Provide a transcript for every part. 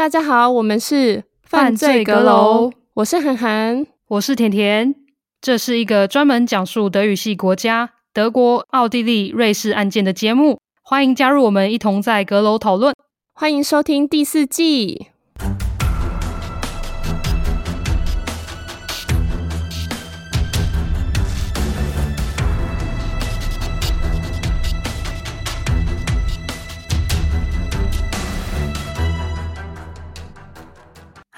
大家好，我们是犯罪阁楼，我是涵涵，我是甜甜。这是一个专门讲述德语系国家德国、奥地利、瑞士案件的节目，欢迎加入我们，一同在阁楼讨论。欢迎收听第四季。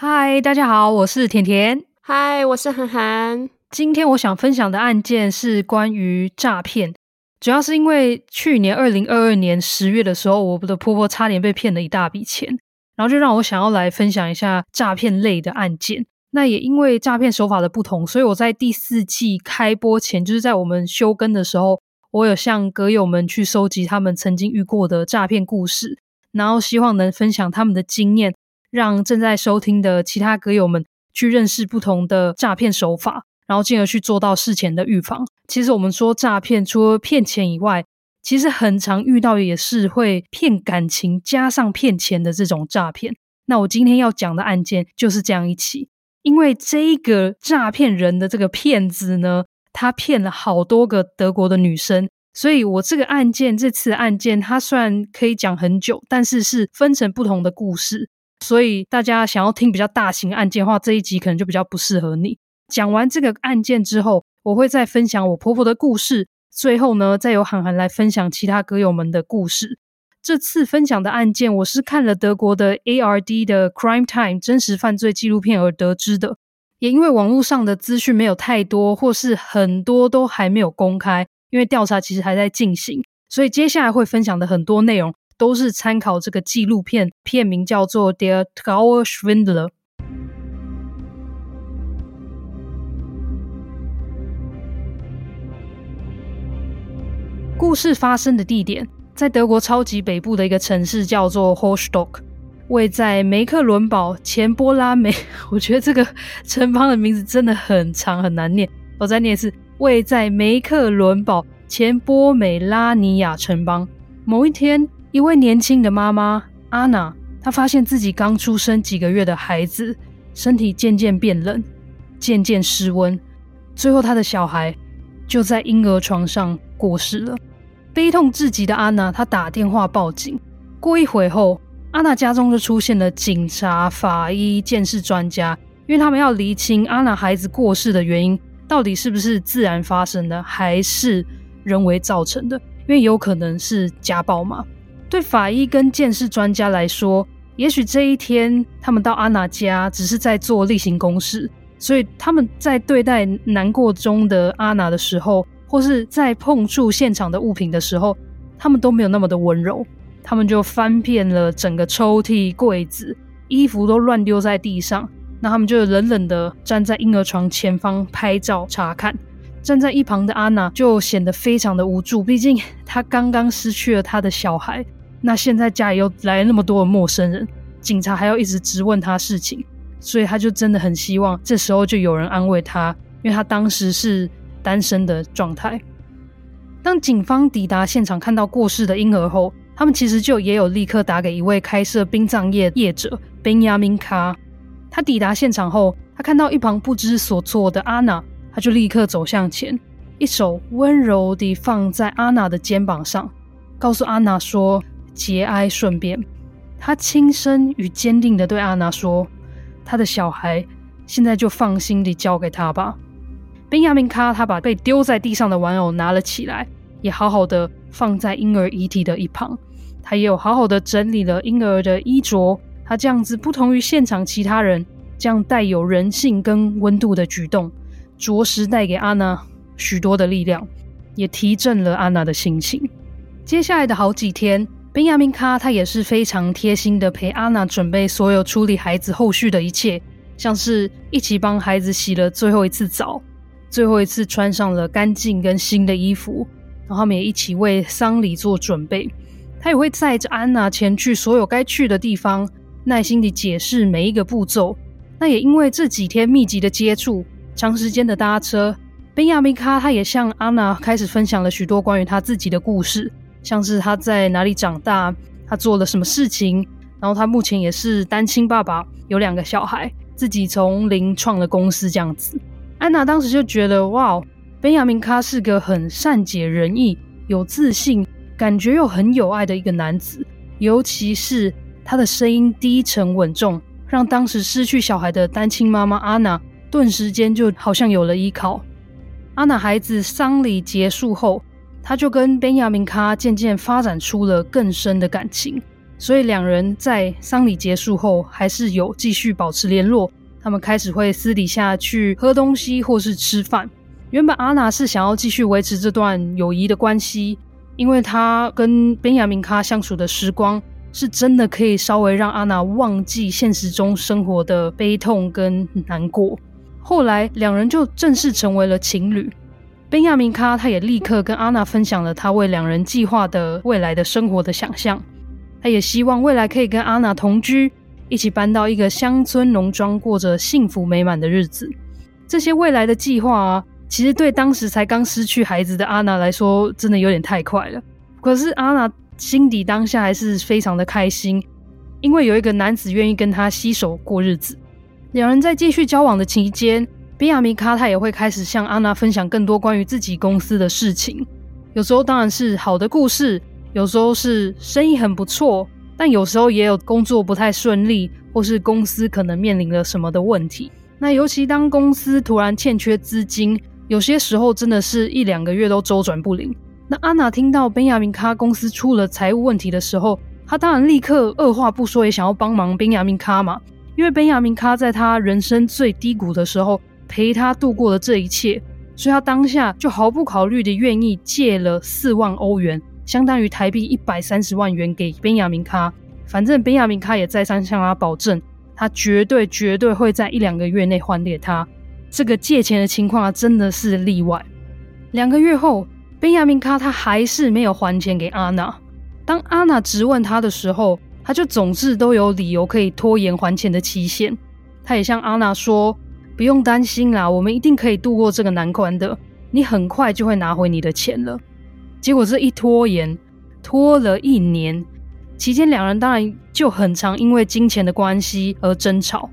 嗨，大家好，我是甜甜。嗨，我是涵涵。今天我想分享的案件是关于诈骗，主要是因为去年二零二二年十月的时候，我的婆婆差点被骗了一大笔钱，然后就让我想要来分享一下诈骗类的案件。那也因为诈骗手法的不同，所以我在第四季开播前，就是在我们休更的时候，我有向阁友们去收集他们曾经遇过的诈骗故事，然后希望能分享他们的经验。让正在收听的其他歌友们去认识不同的诈骗手法，然后进而去做到事前的预防。其实我们说诈骗，除了骗钱以外，其实很常遇到也是会骗感情加上骗钱的这种诈骗。那我今天要讲的案件就是这样一起，因为这个诈骗人的这个骗子呢，他骗了好多个德国的女生，所以我这个案件这次案件，它虽然可以讲很久，但是是分成不同的故事。所以大家想要听比较大型案件的话，这一集可能就比较不适合你。讲完这个案件之后，我会再分享我婆婆的故事。最后呢，再由涵涵来分享其他歌友们的故事。这次分享的案件，我是看了德国的 ARD 的 Crime Time 真实犯罪纪录片而得知的。也因为网络上的资讯没有太多，或是很多都还没有公开，因为调查其实还在进行，所以接下来会分享的很多内容。都是参考这个纪录片，片名叫做《Der Trauerschwindler》。故事发生的地点在德国超级北部的一个城市，叫做 h o s t o c k 位在梅克伦堡前波拉梅。我觉得这个城邦的名字真的很长，很难念。我再念一次：位在梅克伦堡前波美拉尼亚城邦。某一天。一位年轻的妈妈阿娜，她发现自己刚出生几个月的孩子身体渐渐变冷，渐渐失温，最后她的小孩就在婴儿床上过世了。悲痛至极的阿娜，她打电话报警。过一会后，阿娜家中就出现了警察、法医、鉴识专家，因为他们要厘清阿娜孩子过世的原因，到底是不是自然发生的，还是人为造成的？因为有可能是家暴嘛。对法医跟鉴识专家来说，也许这一天他们到阿娜家只是在做例行公事，所以他们在对待难过中的阿娜的时候，或是在碰触现场的物品的时候，他们都没有那么的温柔。他们就翻遍了整个抽屉、柜子，衣服都乱丢在地上。那他们就冷冷的站在婴儿床前方拍照查看。站在一旁的阿娜就显得非常的无助，毕竟她刚刚失去了她的小孩。那现在家里又来了那么多的陌生人，警察还要一直质问他事情，所以他就真的很希望这时候就有人安慰他，因为他当时是单身的状态。当警方抵达现场，看到过世的婴儿后，他们其实就也有立刻打给一位开设殡葬业业者 Benjamin K。他抵达现场后，他看到一旁不知所措的阿娜，他就立刻走向前，一手温柔地放在阿娜的肩膀上，告诉阿娜说。节哀顺变，他轻声与坚定地对阿娜说：“他的小孩现在就放心地交给他吧。”宾亚明卡他把被丢在地上的玩偶拿了起来，也好好的放在婴儿遗体的一旁。他也有好好的整理了婴儿的衣着。他这样子不同于现场其他人这样带有人性跟温度的举动，着实带给阿娜许多的力量，也提振了阿娜的心情。接下来的好几天。宾亚明卡他也是非常贴心的陪阿娜准备所有处理孩子后续的一切，像是一起帮孩子洗了最后一次澡，最后一次穿上了干净跟新的衣服，然后他们也一起为丧礼做准备。他也会载着安娜前去所有该去的地方，耐心地解释每一个步骤。那也因为这几天密集的接触，长时间的搭车，宾亚明卡他也向安娜开始分享了许多关于他自己的故事。像是他在哪里长大，他做了什么事情，然后他目前也是单亲爸爸，有两个小孩，自己从零创了公司这样子。安娜当时就觉得，哇，本亚明卡是个很善解人意、有自信、感觉又很有爱的一个男子，尤其是他的声音低沉稳重，让当时失去小孩的单亲妈妈安娜顿时间就好像有了依靠。安娜孩子丧礼结束后，他就跟宾亚明卡渐渐发展出了更深的感情，所以两人在丧礼结束后还是有继续保持联络。他们开始会私底下去喝东西或是吃饭。原本阿娜是想要继续维持这段友谊的关系，因为她跟宾亚明卡相处的时光是真的可以稍微让阿娜忘记现实中生活的悲痛跟难过。后来两人就正式成为了情侣。宾亚明卡他也立刻跟阿娜分享了他为两人计划的未来的生活的想象，他也希望未来可以跟阿娜同居。一起搬到一个乡村农庄，过着幸福美满的日子。这些未来的计划啊，其实对当时才刚失去孩子的阿娜来说，真的有点太快了。可是阿娜心底当下还是非常的开心，因为有一个男子愿意跟她携手过日子。两人在继续交往的期间，宾亚明卡他也会开始向安娜分享更多关于自己公司的事情。有时候当然是好的故事，有时候是生意很不错。但有时候也有工作不太顺利，或是公司可能面临了什么的问题。那尤其当公司突然欠缺资金，有些时候真的是一两个月都周转不灵。那安娜听到宾亚明卡公司出了财务问题的时候，她当然立刻二话不说也想要帮忙宾亚明卡嘛，因为宾亚明卡在他人生最低谷的时候陪他度过了这一切，所以他当下就毫不考虑的愿意借了四万欧元。相当于台币一百三十万元给宾亚明卡，反正宾亚明卡也再三向他保证，他绝对绝对会在一两个月内还给他。这个借钱的情况啊，真的是例外。两个月后，宾亚明卡他还是没有还钱给阿娜。当阿娜质问他的时候，他就总是都有理由可以拖延还钱的期限。他也向阿娜说：“不用担心啦，我们一定可以度过这个难关的，你很快就会拿回你的钱了。”结果这一拖延，拖了一年，期间两人当然就很常因为金钱的关系而争吵。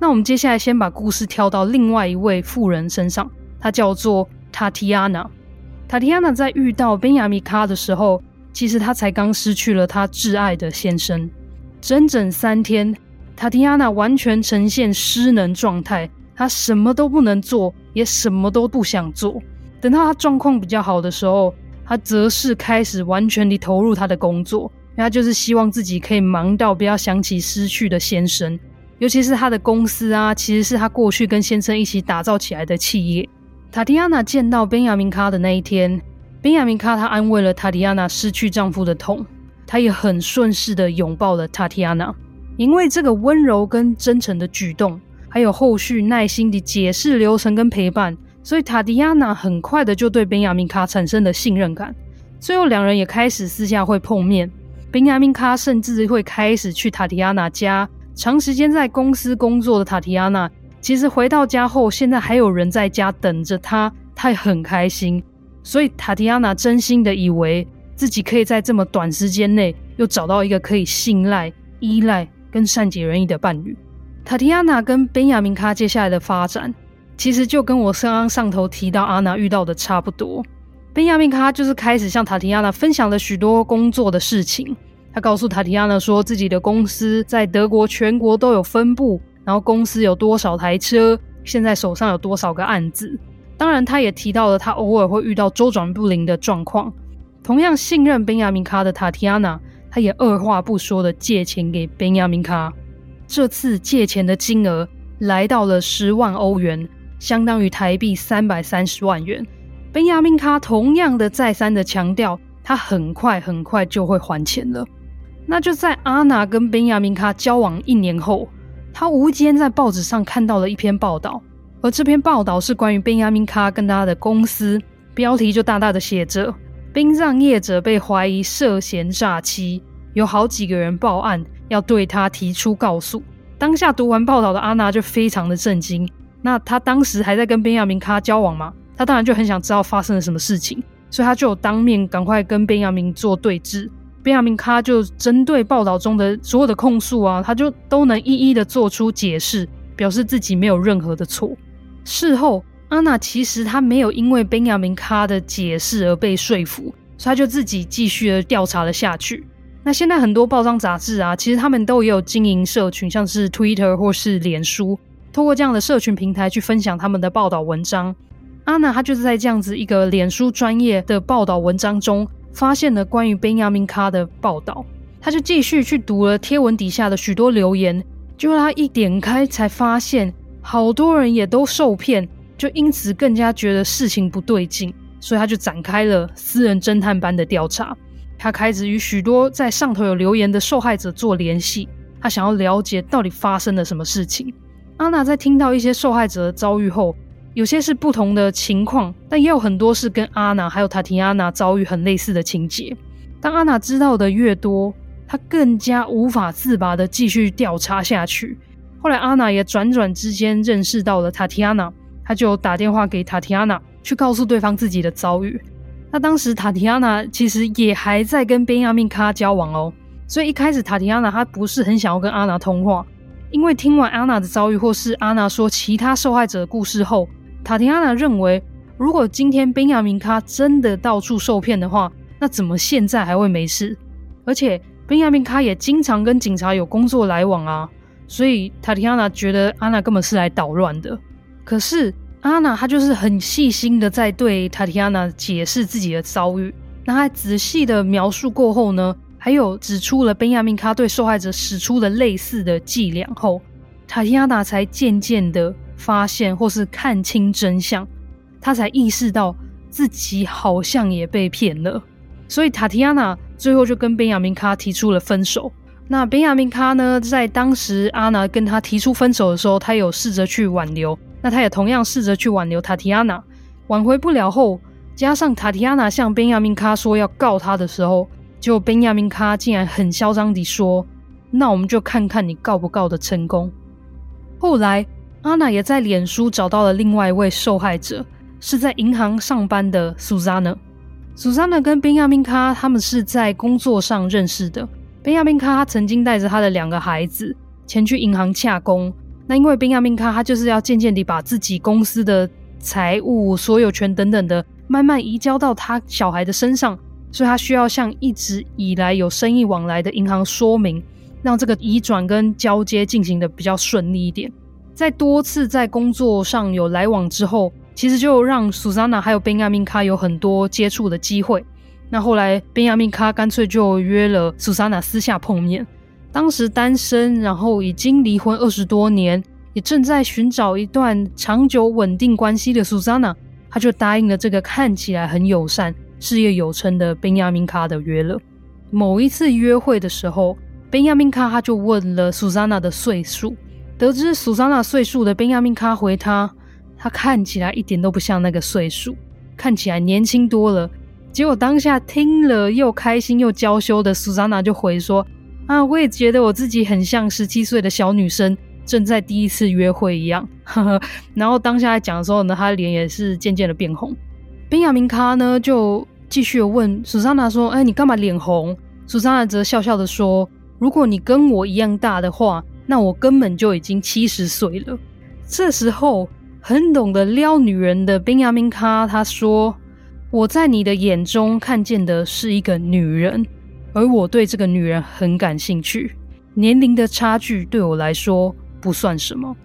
那我们接下来先把故事跳到另外一位妇人身上，她叫做塔提亚娜。塔提亚娜在遇到宾亚米卡的时候，其实她才刚失去了她挚爱的先生，整整三天，塔提亚娜完全呈现失能状态，她什么都不能做，也什么都不想做。等到她状况比较好的时候，他则是开始完全地投入他的工作，他就是希望自己可以忙到不要想起失去的先生，尤其是他的公司啊，其实是他过去跟先生一起打造起来的企业。塔提亚娜见到宾亚明卡的那一天，宾亚明卡他安慰了塔提亚娜失去丈夫的痛，他也很顺势地拥抱了塔提亚娜，因为这个温柔跟真诚的举动，还有后续耐心的解释流程跟陪伴。所以塔迪亚娜很快的就对宾亚明卡产生了信任感，最后两人也开始私下会碰面。宾亚明卡甚至会开始去塔迪亚娜家。长时间在公司工作的塔迪亚娜，其实回到家后，现在还有人在家等着她，她也很开心。所以塔迪亚娜真心的以为自己可以在这么短时间内又找到一个可以信赖、依赖跟善解人意的伴侣。塔迪亚娜跟宾亚明卡接下来的发展。其实就跟我刚刚上头提到阿娜遇到的差不多，宾亚明卡就是开始向塔提亚娜分享了许多工作的事情。他告诉塔提亚娜说，自己的公司在德国全国都有分部，然后公司有多少台车，现在手上有多少个案子。当然，他也提到了他偶尔会遇到周转不灵的状况。同样信任宾亚明卡的塔提亚娜，他也二话不说的借钱给宾亚明卡。这次借钱的金额来到了十万欧元。相当于台币三百三十万元。宾亚明卡同样的再三的强调，他很快很快就会还钱了。那就在阿娜跟宾亚明卡交往一年后，他无意间在报纸上看到了一篇报道，而这篇报道是关于宾亚明卡跟他的公司，标题就大大的写着“殡葬业者被怀疑涉嫌诈欺”，有好几个人报案要对他提出告诉。当下读完报道的阿娜就非常的震惊。那他当时还在跟宾亚明卡交往吗？他当然就很想知道发生了什么事情，所以他就当面赶快跟宾亚明做对质。宾亚明卡就针对报道中的所有的控诉啊，他就都能一一的做出解释，表示自己没有任何的错。事后，阿娜其实她没有因为宾亚明卡的解释而被说服，所以她就自己继续的调查了下去。那现在很多报章杂志啊，其实他们都也有经营社群，像是 Twitter 或是脸书，透过这样的社群平台去分享他们的报道文章。阿娜她就是在这样子一个脸书专业的报道文章中，发现了关于 Benjamin Car 的报道，她就继续去读了贴文底下的许多留言，结果她一点开才发现，好多人也都受骗，就因此更加觉得事情不对劲，所以她就展开了私人侦探般的调查。他开始与许多在上头有留言的受害者做联系，他想要了解到底发生了什么事情。阿娜在听到一些受害者的遭遇后，有些是不同的情况，但也有很多是跟阿娜还有塔提亚娜遭遇很类似的情节。当阿娜知道的越多，她更加无法自拔的继续调查下去。后来阿娜也转转之间认识到了塔提亚娜，她就打电话给塔提亚娜，去告诉对方自己的遭遇。那当时塔提亚娜其实也还在跟宾亚明卡交往哦，所以一开始塔提亚娜她不是很想要跟阿娜通话，因为听完阿娜的遭遇或是阿娜说其他受害者的故事后，塔提亚娜认为如果今天宾亚明卡真的到处受骗的话，那怎么现在还会没事？而且宾亚明卡也经常跟警察有工作来往啊，所以塔提亚娜觉得阿娜根本是来捣乱的。可是。阿娜她就是很细心的在对塔提亚娜解释自己的遭遇，那她仔细的描述过后呢，还有指出了宾亚明卡对受害者使出的类似的伎俩后，塔提亚娜才渐渐的发现或是看清真相，她才意识到自己好像也被骗了，所以塔提亚娜最后就跟宾亚明卡提出了分手。那宾亚明卡呢，在当时阿娜跟他提出分手的时候，他有试着去挽留。那他也同样试着去挽留塔提亚娜，挽回不了后，加上塔提亚娜向宾亚明卡说要告他的时候，结果宾亚明卡竟然很嚣张地说：“那我们就看看你告不告得成功。”后来，阿娜也在脸书找到了另外一位受害者，是在银行上班的苏珊娜。苏珊娜跟宾亚明卡他们是在工作上认识的。宾亚明卡他曾经带着他的两个孩子前去银行洽工。那因为宾亚明卡他就是要渐渐地把自己公司的财务所有权等等的慢慢移交到他小孩的身上，所以他需要向一直以来有生意往来的银行说明，让这个移转跟交接进行的比较顺利一点。在多次在工作上有来往之后，其实就让苏珊娜还有宾亚明卡有很多接触的机会。那后来宾亚明卡干脆就约了苏珊娜私下碰面。当时单身，然后已经离婚二十多年，也正在寻找一段长久稳定关系的苏珊娜，她就答应了这个看起来很友善、事业有成的宾亚明卡的约了。某一次约会的时候，宾亚明卡他就问了苏珊娜的岁数，得知苏珊娜岁数的宾亚明卡回他，他看起来一点都不像那个岁数，看起来年轻多了。结果当下听了又开心又娇羞的苏珊娜就回说。啊，我也觉得我自己很像十七岁的小女生，正在第一次约会一样。呵呵，然后当下讲的时候呢，她的脸也是渐渐的变红。宾雅明卡呢就继续问苏珊娜说：“哎，你干嘛脸红？”苏珊娜则笑笑的说：“如果你跟我一样大的话，那我根本就已经七十岁了。”这时候很懂得撩女人的宾亚明卡他说：“我在你的眼中看见的是一个女人。”而我对这个女人很感兴趣，年龄的差距对我来说不算什么。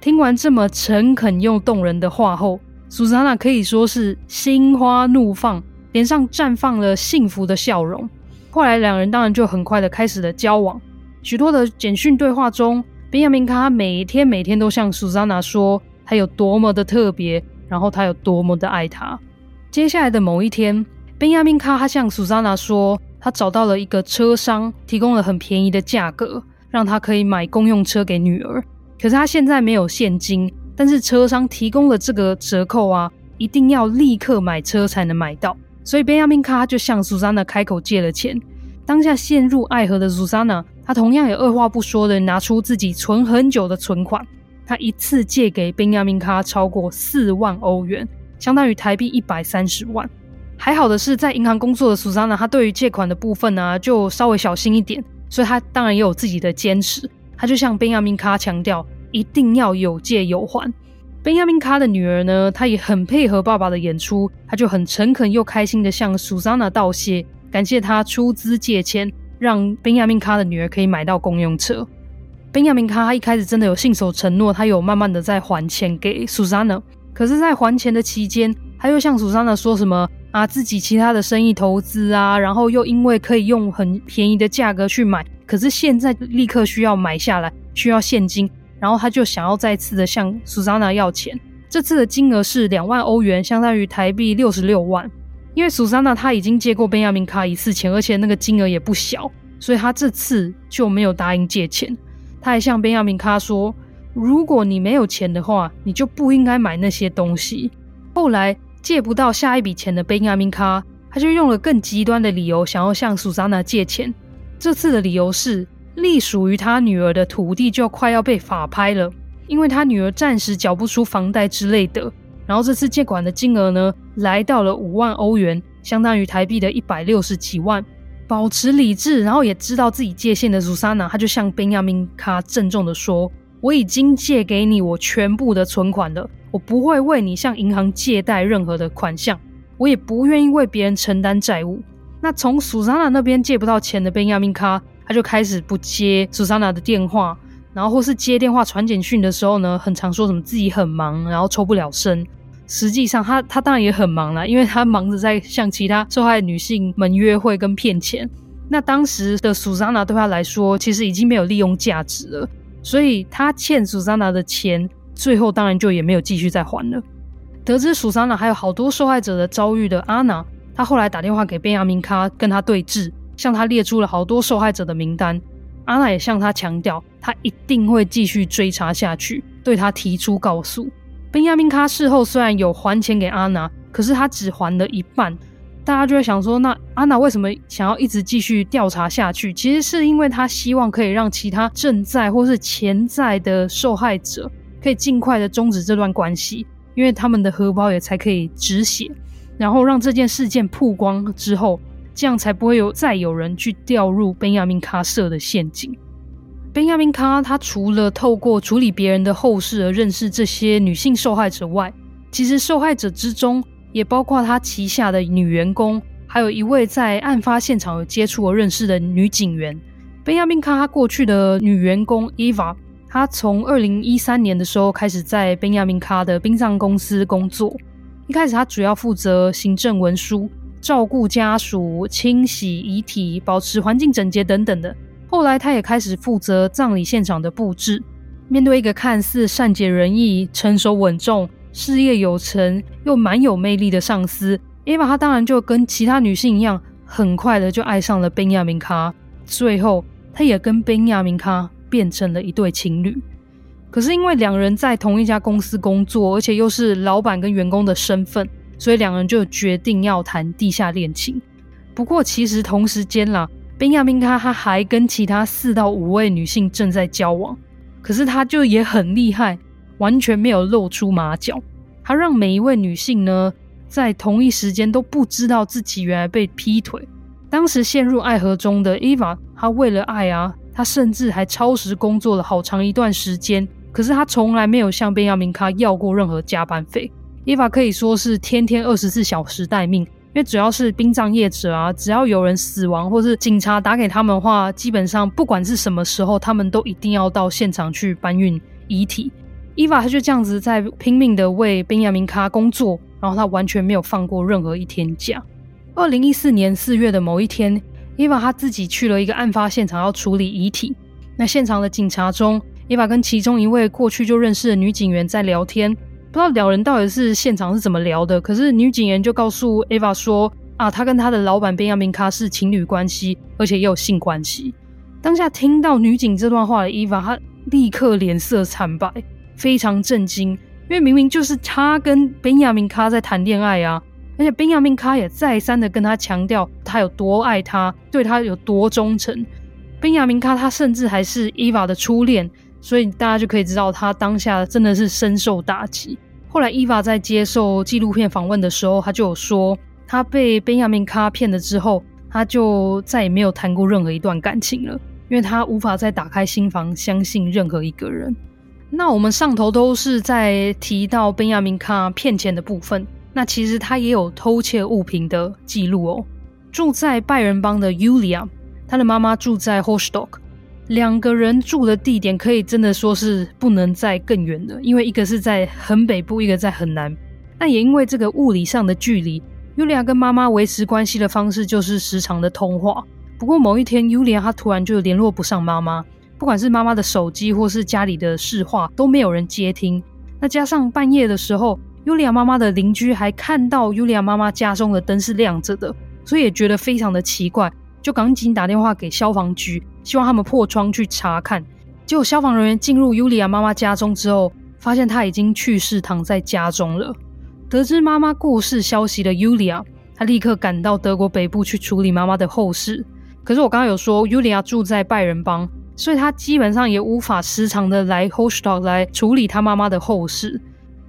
听完这么诚恳又动人的话后，苏珊娜可以说是心花怒放，脸上绽放了幸福的笑容。后来两人当然就很快的开始了交往，许多的简讯对话中，宾亚明卡每天每天都向苏珊娜说他有多么的特别，然后他有多么的爱她。接下来的某一天，宾亚明卡他向苏珊娜说。他找到了一个车商，提供了很便宜的价格，让他可以买公用车给女儿。可是他现在没有现金，但是车商提供了这个折扣啊，一定要立刻买车才能买到。所以宾亚明卡就向苏珊娜开口借了钱。当下陷入爱河的苏珊娜，她同样也二话不说的拿出自己存很久的存款，她一次借给宾亚明卡超过四万欧元，相当于台币一百三十万。还好的是，在银行工作的苏珊娜，她对于借款的部分呢、就稍微小心一点，所以她当然也有自己的坚持。她就向宾亚明卡强调，一定要有借有还。宾亚明卡的女儿呢，她也很配合爸爸的演出，她就很诚恳又开心的向苏珊娜道谢，感谢她出资借钱，让宾亚明卡的女儿可以买到公用车。宾亚明卡他一开始真的有信守承诺，他有慢慢的在还钱给苏珊娜，可是，在还钱的期间，他又向苏珊娜说什么？啊，自己其他的生意投资啊，然后又因为可以用很便宜的价格去买，可是现在立刻需要买下来，需要现金，然后他就想要再次的向苏珊娜要钱。这次的金额是两万欧元，相当于台币六十六万。因为苏珊娜她已经借过贝亚明卡一次钱，而且那个金额也不小，所以他这次就没有答应借钱。他还向贝亚明卡说：“如果你没有钱的话，你就不应该买那些东西。”后来。借不到下一笔钱的贝亚明卡，他就用了更极端的理由，想要向苏珊娜借钱。这次的理由是，隶属于他女儿的土地就快要被法拍了，因为他女儿暂时缴不出房贷之类的。然后这次借款的金额呢，来到了五万欧元，相当于台币的一百六十几万。保持理智，然后也知道自己界限的苏珊娜，他就向贝亚明卡郑重的说：“我已经借给你我全部的存款了。”我不会为你向银行借贷任何的款项，我也不愿意为别人承担债务。那从苏珊娜那边借不到钱的宾亚明卡，他就开始不接苏珊娜的电话，然后或是接电话传简讯的时候呢，很常说什么自己很忙，然后抽不了身。实际上他他当然也很忙啦，因为他忙着在向其他受害女性们约会跟骗钱。那当时的苏珊娜对他来说，其实已经没有利用价值了，所以他欠苏珊娜的钱。最后当然就也没有继续再还了。得知苏珊娜还有好多受害者的遭遇的阿娜，她后来打电话给贝亚明卡，跟他对峙，向他列出了好多受害者的名单。阿娜也向他强调，他一定会继续追查下去，对他提出告诉。贝亚明卡事后虽然有还钱给阿娜，可是他只还了一半。大家就会想说，那安娜为什么想要一直继续调查下去？其实是因为她希望可以让其他正在或是潜在的受害者。可以尽快的终止这段关系，因为他们的荷包也才可以止血，然后让这件事件曝光之后，这样才不会有再有人去掉入宾亚明卡设的陷阱。宾亚明卡他除了透过处理别人的后事而认识这些女性受害者外，其实受害者之中也包括他旗下的女员工，还有一位在案发现场有接触而认识的女警员。本亚明卡他过去的女员工伊娃。他从二零一三年的时候开始在本亚明卡的殡葬公司工作。一开始，他主要负责行政文书、照顾家属、清洗遗体、保持环境整洁等等的。后来，他也开始负责葬礼现场的布置。面对一个看似善解人意、成熟稳重、事业有成又蛮有魅力的上司，Eva，她当然就跟其他女性一样，很快的就爱上了宾亚明卡。最后，她也跟宾亚明卡。变成了一对情侣，可是因为两人在同一家公司工作，而且又是老板跟员工的身份，所以两人就决定要谈地下恋情。不过其实同时间啦，宾亚明卡他还跟其他四到五位女性正在交往，可是他就也很厉害，完全没有露出马脚。他让每一位女性呢，在同一时间都不知道自己原来被劈腿。当时陷入爱河中的伊娃，她为了爱啊。他甚至还超时工作了好长一段时间，可是他从来没有向贝亚明卡要过任何加班费。伊娃可以说是天天二十四小时待命，因为只要是殡葬业者啊，只要有人死亡或是警察打给他们的话，基本上不管是什么时候，他们都一定要到现场去搬运遗体。伊娃他就这样子在拼命的为宾亚明卡工作，然后他完全没有放过任何一天假。二零一四年四月的某一天。伊娃她自己去了一个案发现场，要处理遗体。那现场的警察中，伊娃跟其中一位过去就认识的女警员在聊天，不知道两人到底是现场是怎么聊的。可是女警员就告诉伊娃说：“啊，她跟她的老板宾亚明卡是情侣关系，而且也有性关系。”当下听到女警这段话的伊娃，她立刻脸色惨白，非常震惊，因为明明就是他跟宾亚明卡在谈恋爱啊。而且宾亚明卡也再三的跟他强调他有多爱他，对他有多忠诚。宾亚明卡他甚至还是伊娃的初恋，所以大家就可以知道他当下真的是深受打击。后来伊娃在接受纪录片访问的时候，他就有说，他被宾亚明卡骗了之后，他就再也没有谈过任何一段感情了，因为他无法再打开心房相信任何一个人。那我们上头都是在提到宾亚明卡骗钱的部分，那其实他也有偷窃物品的记录哦。住在拜仁邦的 Yulia，他的妈妈住在 h o s t o c k。两个人住的地点可以真的说是不能再更远了，因为一个是在很北部，一个在很南。但也因为这个物理上的距离，尤利亚跟妈妈维持关系的方式就是时常的通话。不过某一天，尤利亚她突然就联络不上妈妈，不管是妈妈的手机或是家里的市话都没有人接听。那加上半夜的时候，尤利亚妈妈的邻居还看到尤利亚妈妈家中的灯是亮着的，所以也觉得非常的奇怪。就赶紧打电话给消防局，希望他们破窗去查看。结果消防人员进入尤利亚妈妈家中之后，发现她已经去世，躺在家中了。得知妈妈过世消息的尤利亚，她立刻赶到德国北部去处理妈妈的后事。可是我刚刚有说，尤利亚住在拜仁邦，所以她基本上也无法时常的来 h o s t o c k 来处理她妈妈的后事。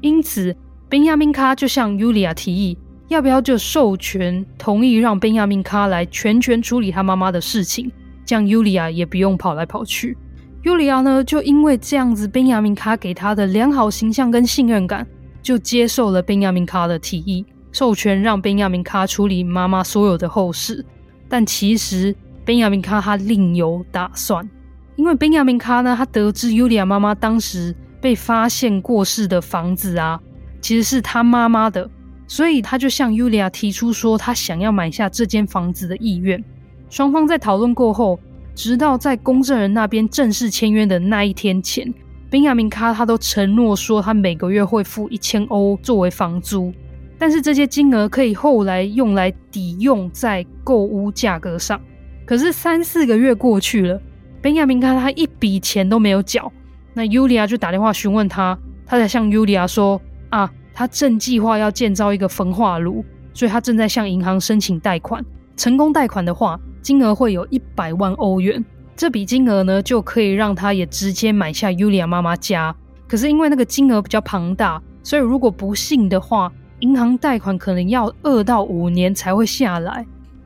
因此，宾亚明卡就向尤利亚提议。要不要就授权同意让宾亚明卡来全权处理他妈妈的事情，这样尤利亚也不用跑来跑去。尤利亚呢，就因为这样子，宾亚明卡给他的良好形象跟信任感，就接受了宾亚明卡的提议，授权让宾亚明卡处理妈妈所有的后事。但其实宾亚明卡他另有打算，因为宾亚明卡呢，他得知尤利亚妈妈当时被发现过世的房子啊，其实是他妈妈的。所以他就向尤利亚提出说，他想要买下这间房子的意愿。双方在讨论过后，直到在公证人那边正式签约的那一天前，宾亚明卡他都承诺说，他每个月会付一千欧作为房租，但是这些金额可以后来用来抵用在购屋价格上。可是三四个月过去了，宾亚明看他一笔钱都没有缴，那尤利亚就打电话询问他，他才向尤利亚说啊。他正计划要建造一个焚化炉，所以他正在向银行申请贷款。成功贷款的话，金额会有一百万欧元。这笔金额呢，就可以让他也直接买下尤利亚妈妈家。可是因为那个金额比较庞大，所以如果不幸的话，银行贷款可能要二到五年才会下来。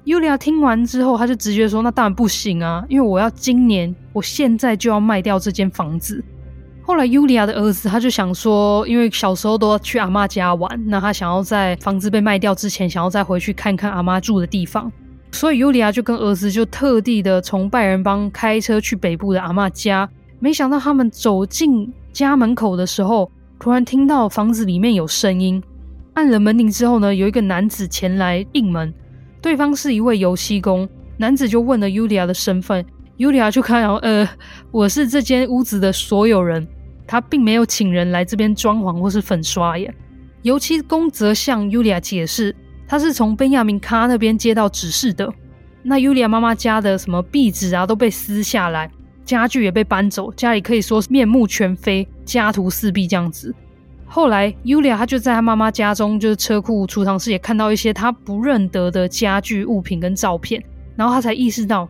尤利亚听完之后，他就直接说：“那当然不行啊，因为我要今年，我现在就要卖掉这间房子。”后来，尤利亚的儿子他就想说，因为小时候都要去阿嬷家玩，那他想要在房子被卖掉之前，想要再回去看看阿妈住的地方，所以尤利亚就跟儿子就特地的从拜仁邦开车去北部的阿嬷家。没想到他们走进家门口的时候，突然听到房子里面有声音，按了门铃之后呢，有一个男子前来应门，对方是一位油漆工，男子就问了尤利亚的身份，尤利亚就看，然后呃，我是这间屋子的所有人。他并没有请人来这边装潢或是粉刷耶。油漆工则向尤利亚解释，他是从贝亚明卡那边接到指示的。那尤利亚妈妈家的什么壁纸啊都被撕下来，家具也被搬走，家里可以说是面目全非，家徒四壁这样子。后来尤利亚她就在她妈妈家中，就是车库、储藏室也看到一些她不认得的家具、物品跟照片，然后她才意识到，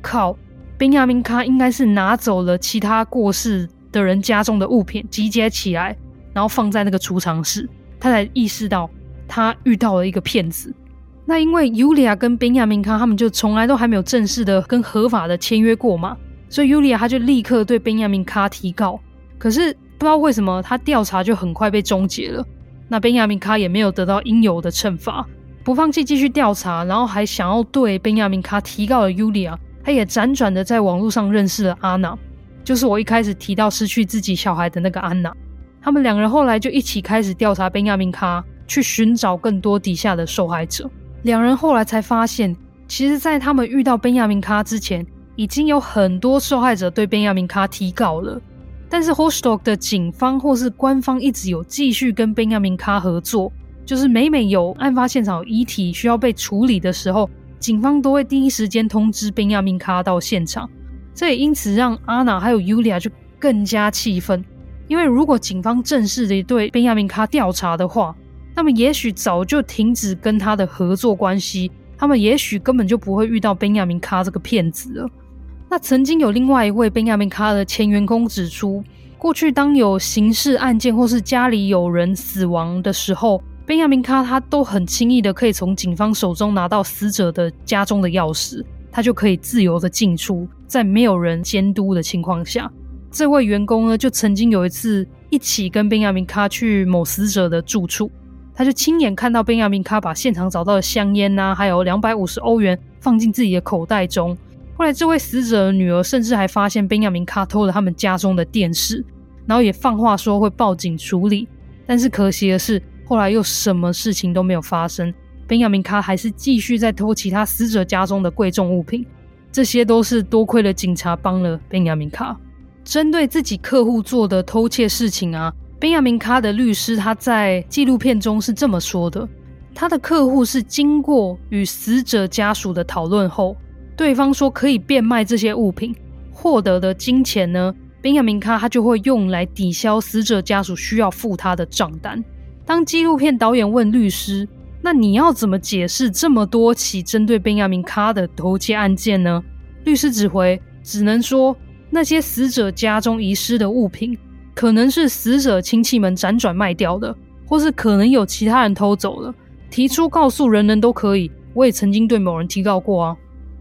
靠，宾亚明卡应该是拿走了其他过世的人家中的物品集结起来，然后放在那个储藏室，他才意识到他遇到了一个骗子。那因为尤利亚跟宾亚明卡他们就从来都还没有正式的跟合法的签约过嘛，所以尤利亚他就立刻对宾亚明卡提告。可是不知道为什么，他调查就很快被终结了。那宾亚明卡也没有得到应有的惩罚，不放弃继续调查，然后还想要对宾亚明卡提告的尤利亚，他也辗转的在网络上认识了安娜。就是我一开始提到失去自己小孩的那个安娜，他们两人后来就一起开始调查宾亚明卡，去寻找更多底下的受害者。两人后来才发现，其实，在他们遇到宾亚明卡之前，已经有很多受害者对宾亚明卡提告了。但是 Rostock 的警方或是官方一直有继续跟宾亚明卡合作，就是每每有案发现场遗体需要被处理的时候，警方都会第一时间通知宾亚明卡到现场。这也因此让阿娜还有尤利亚就更加气愤，因为如果警方正式的对宾亚明卡调查的话，那么也许早就停止跟他的合作关系，他们也许根本就不会遇到宾亚明卡这个骗子了。那曾经有另外一位宾亚明卡的前员工指出，过去当有刑事案件或是家里有人死亡的时候，宾亚明卡他都很轻易的可以从警方手中拿到死者的家中的钥匙，他就可以自由的进出，在没有人监督的情况下。这位员工呢，就曾经有一次一起跟宾亚明卡去某死者的住处，他就亲眼看到宾亚明卡把现场找到的香烟呐、还有两百五十欧元放进自己的口袋中。后来，这位死者的女儿甚至还发现宾亚明卡偷了他们家中的电视，然后也放话说会报警处理。但是可惜的是。后来又什么事情都没有发生，宾亚明卡还是继续在偷其他死者家中的贵重物品，这些都是多亏了警察帮了宾亚明卡。针对自己客户做的偷窃事情啊，宾亚明卡的律师他在纪录片中是这么说的：他的客户是经过与死者家属的讨论后，对方说可以变卖这些物品，获得的金钱呢，宾亚明卡他就会用来抵消死者家属需要付他的账单。当纪录片导演问律师：“那你要怎么解释这么多起针对宾亚明卡的偷窃案件呢？”律师只回：“只能说那些死者家中遗失的物品，可能是死者亲戚们辗转卖掉的，或是可能有其他人偷走了。提出告诉人人都可以。我也曾经对某人提到过啊。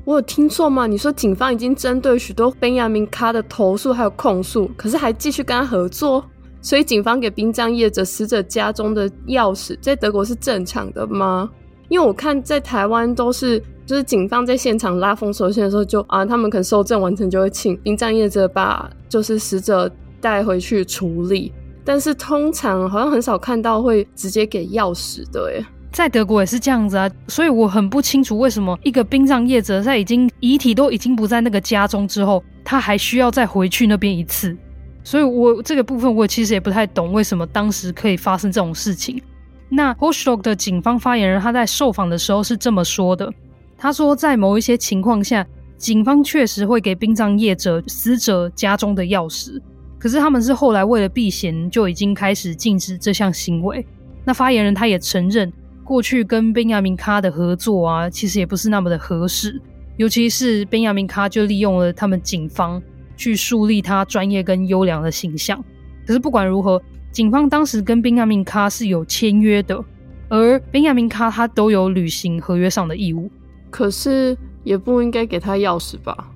我有听错吗？你说警方已经针对许多宾亚明卡的投诉还有控诉，可是还继续跟他合作？”所以，警方给殡葬业者死者家中的钥匙，在德国是正常的吗？因为我看在台湾都是，就是警方在现场拉封锁线的时候就，啊，他们可能收证完成就会请殡葬业者把就是死者带回去处理。但是通常好像很少看到会直接给钥匙的，耶。在德国也是这样子啊。所以我很不清楚为什么一个殡葬业者在已经遗体都已经不在那个家中之后，他还需要再回去那边一次。所以，我这个部分我其实也不太懂，为什么当时可以发生这种事情。那 Rostock 的警方发言人他在受访的时候是这么说的：他说，在某一些情况下，警方确实会给殡葬业者死者家中的钥匙，可是他们是后来为了避嫌，就已经开始禁止这项行为。那发言人他也承认，过去跟宾亚明卡的合作啊，其实也不是那么的合适，尤其是宾亚明卡就利用了他们警方。去树立他专业跟优良的形象。可是不管如何，警方当时跟宾亚明卡是有签约的，而宾亚明卡他都有履行合约上的义务。可是也不应该给他钥匙吧？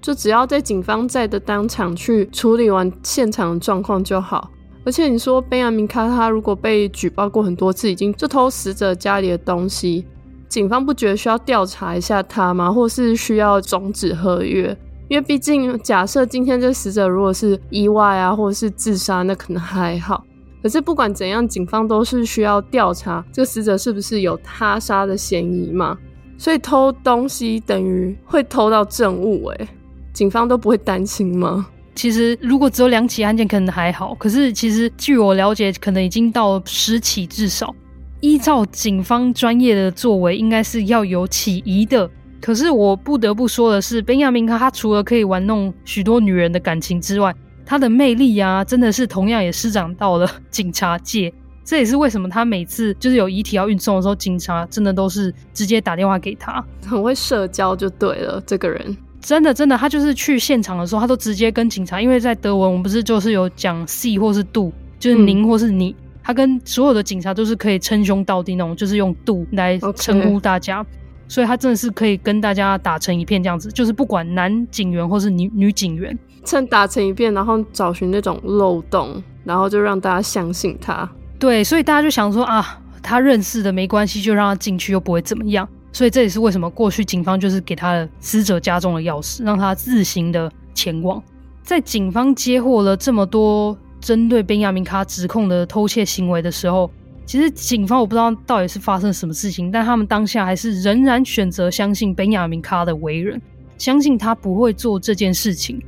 就只要在警方在的当场去处理完现场的状况就好。而且你说宾亚明卡他如果被举报过很多次，已经就偷死者家里的东西，警方不觉得需要调查一下他吗？或是需要终止合约？因为毕竟，假设今天这死者如果是意外啊，或者是自杀，那可能还好。可是不管怎样，警方都是需要调查这个死者是不是有他杀的嫌疑嘛。所以偷东西等于会偷到证物，诶，警方都不会担心吗？其实如果只有两起案件，可能还好。可是其实据我了解，可能已经到十起至少。依照警方专业的作为，应该是要有起疑的。可是我不得不说的是，宾亚明卡他除了可以玩弄许多女人的感情之外，他的魅力啊，真的是同样也施展到了警察界。这也是为什么他每次就是有遗体要运送的时候，警察真的都是直接打电话给他，很会社交就对了。这个人真的真的，他就是去现场的时候，他都直接跟警察，因为在德文我们不是就是有讲 Sie 或是 Du，就是您或是你，嗯、他跟所有的警察都是可以称兄道弟那种，就是用 Du 来称呼大家。所以他真的是可以跟大家打成一片这样子，就是不管男警员或是女女警员，趁打成一片，然后找寻那种漏洞，然后就让大家相信他。对，所以大家就想说啊，他认识的没关系，就让他进去又不会怎么样。所以这也是为什么过去警方就是给他的死者家中的钥匙，让他自行的前往。在警方接获了这么多针对宾亚明卡指控的偷窃行为的时候。其实警方我不知道到底是发生什么事情，但他们当下还是仍然选择相信宾亚明卡的为人，相信他不会做这件事情。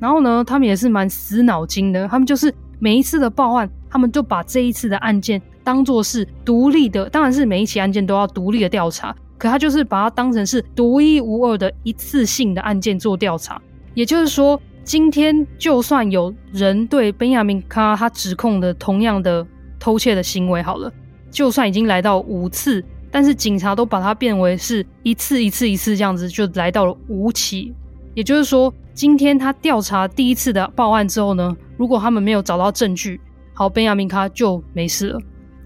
然后呢，他们也是蛮死脑筋的，他们就是每一次的报案，他们就把这一次的案件当作是独立的，当然是每一起案件都要独立的调查，可他就是把它当成是独一无二的一次性的案件做调查。也就是说，今天就算有人对宾亚明卡他指控的同样的。偷窃的行为好了，就算已经来到五次，但是警察都把它变为是一次一次一次这样子，就来到了五起。也就是说，今天他调查第一次的报案之后呢，如果他们没有找到证据，好，宾亚明卡就没事了。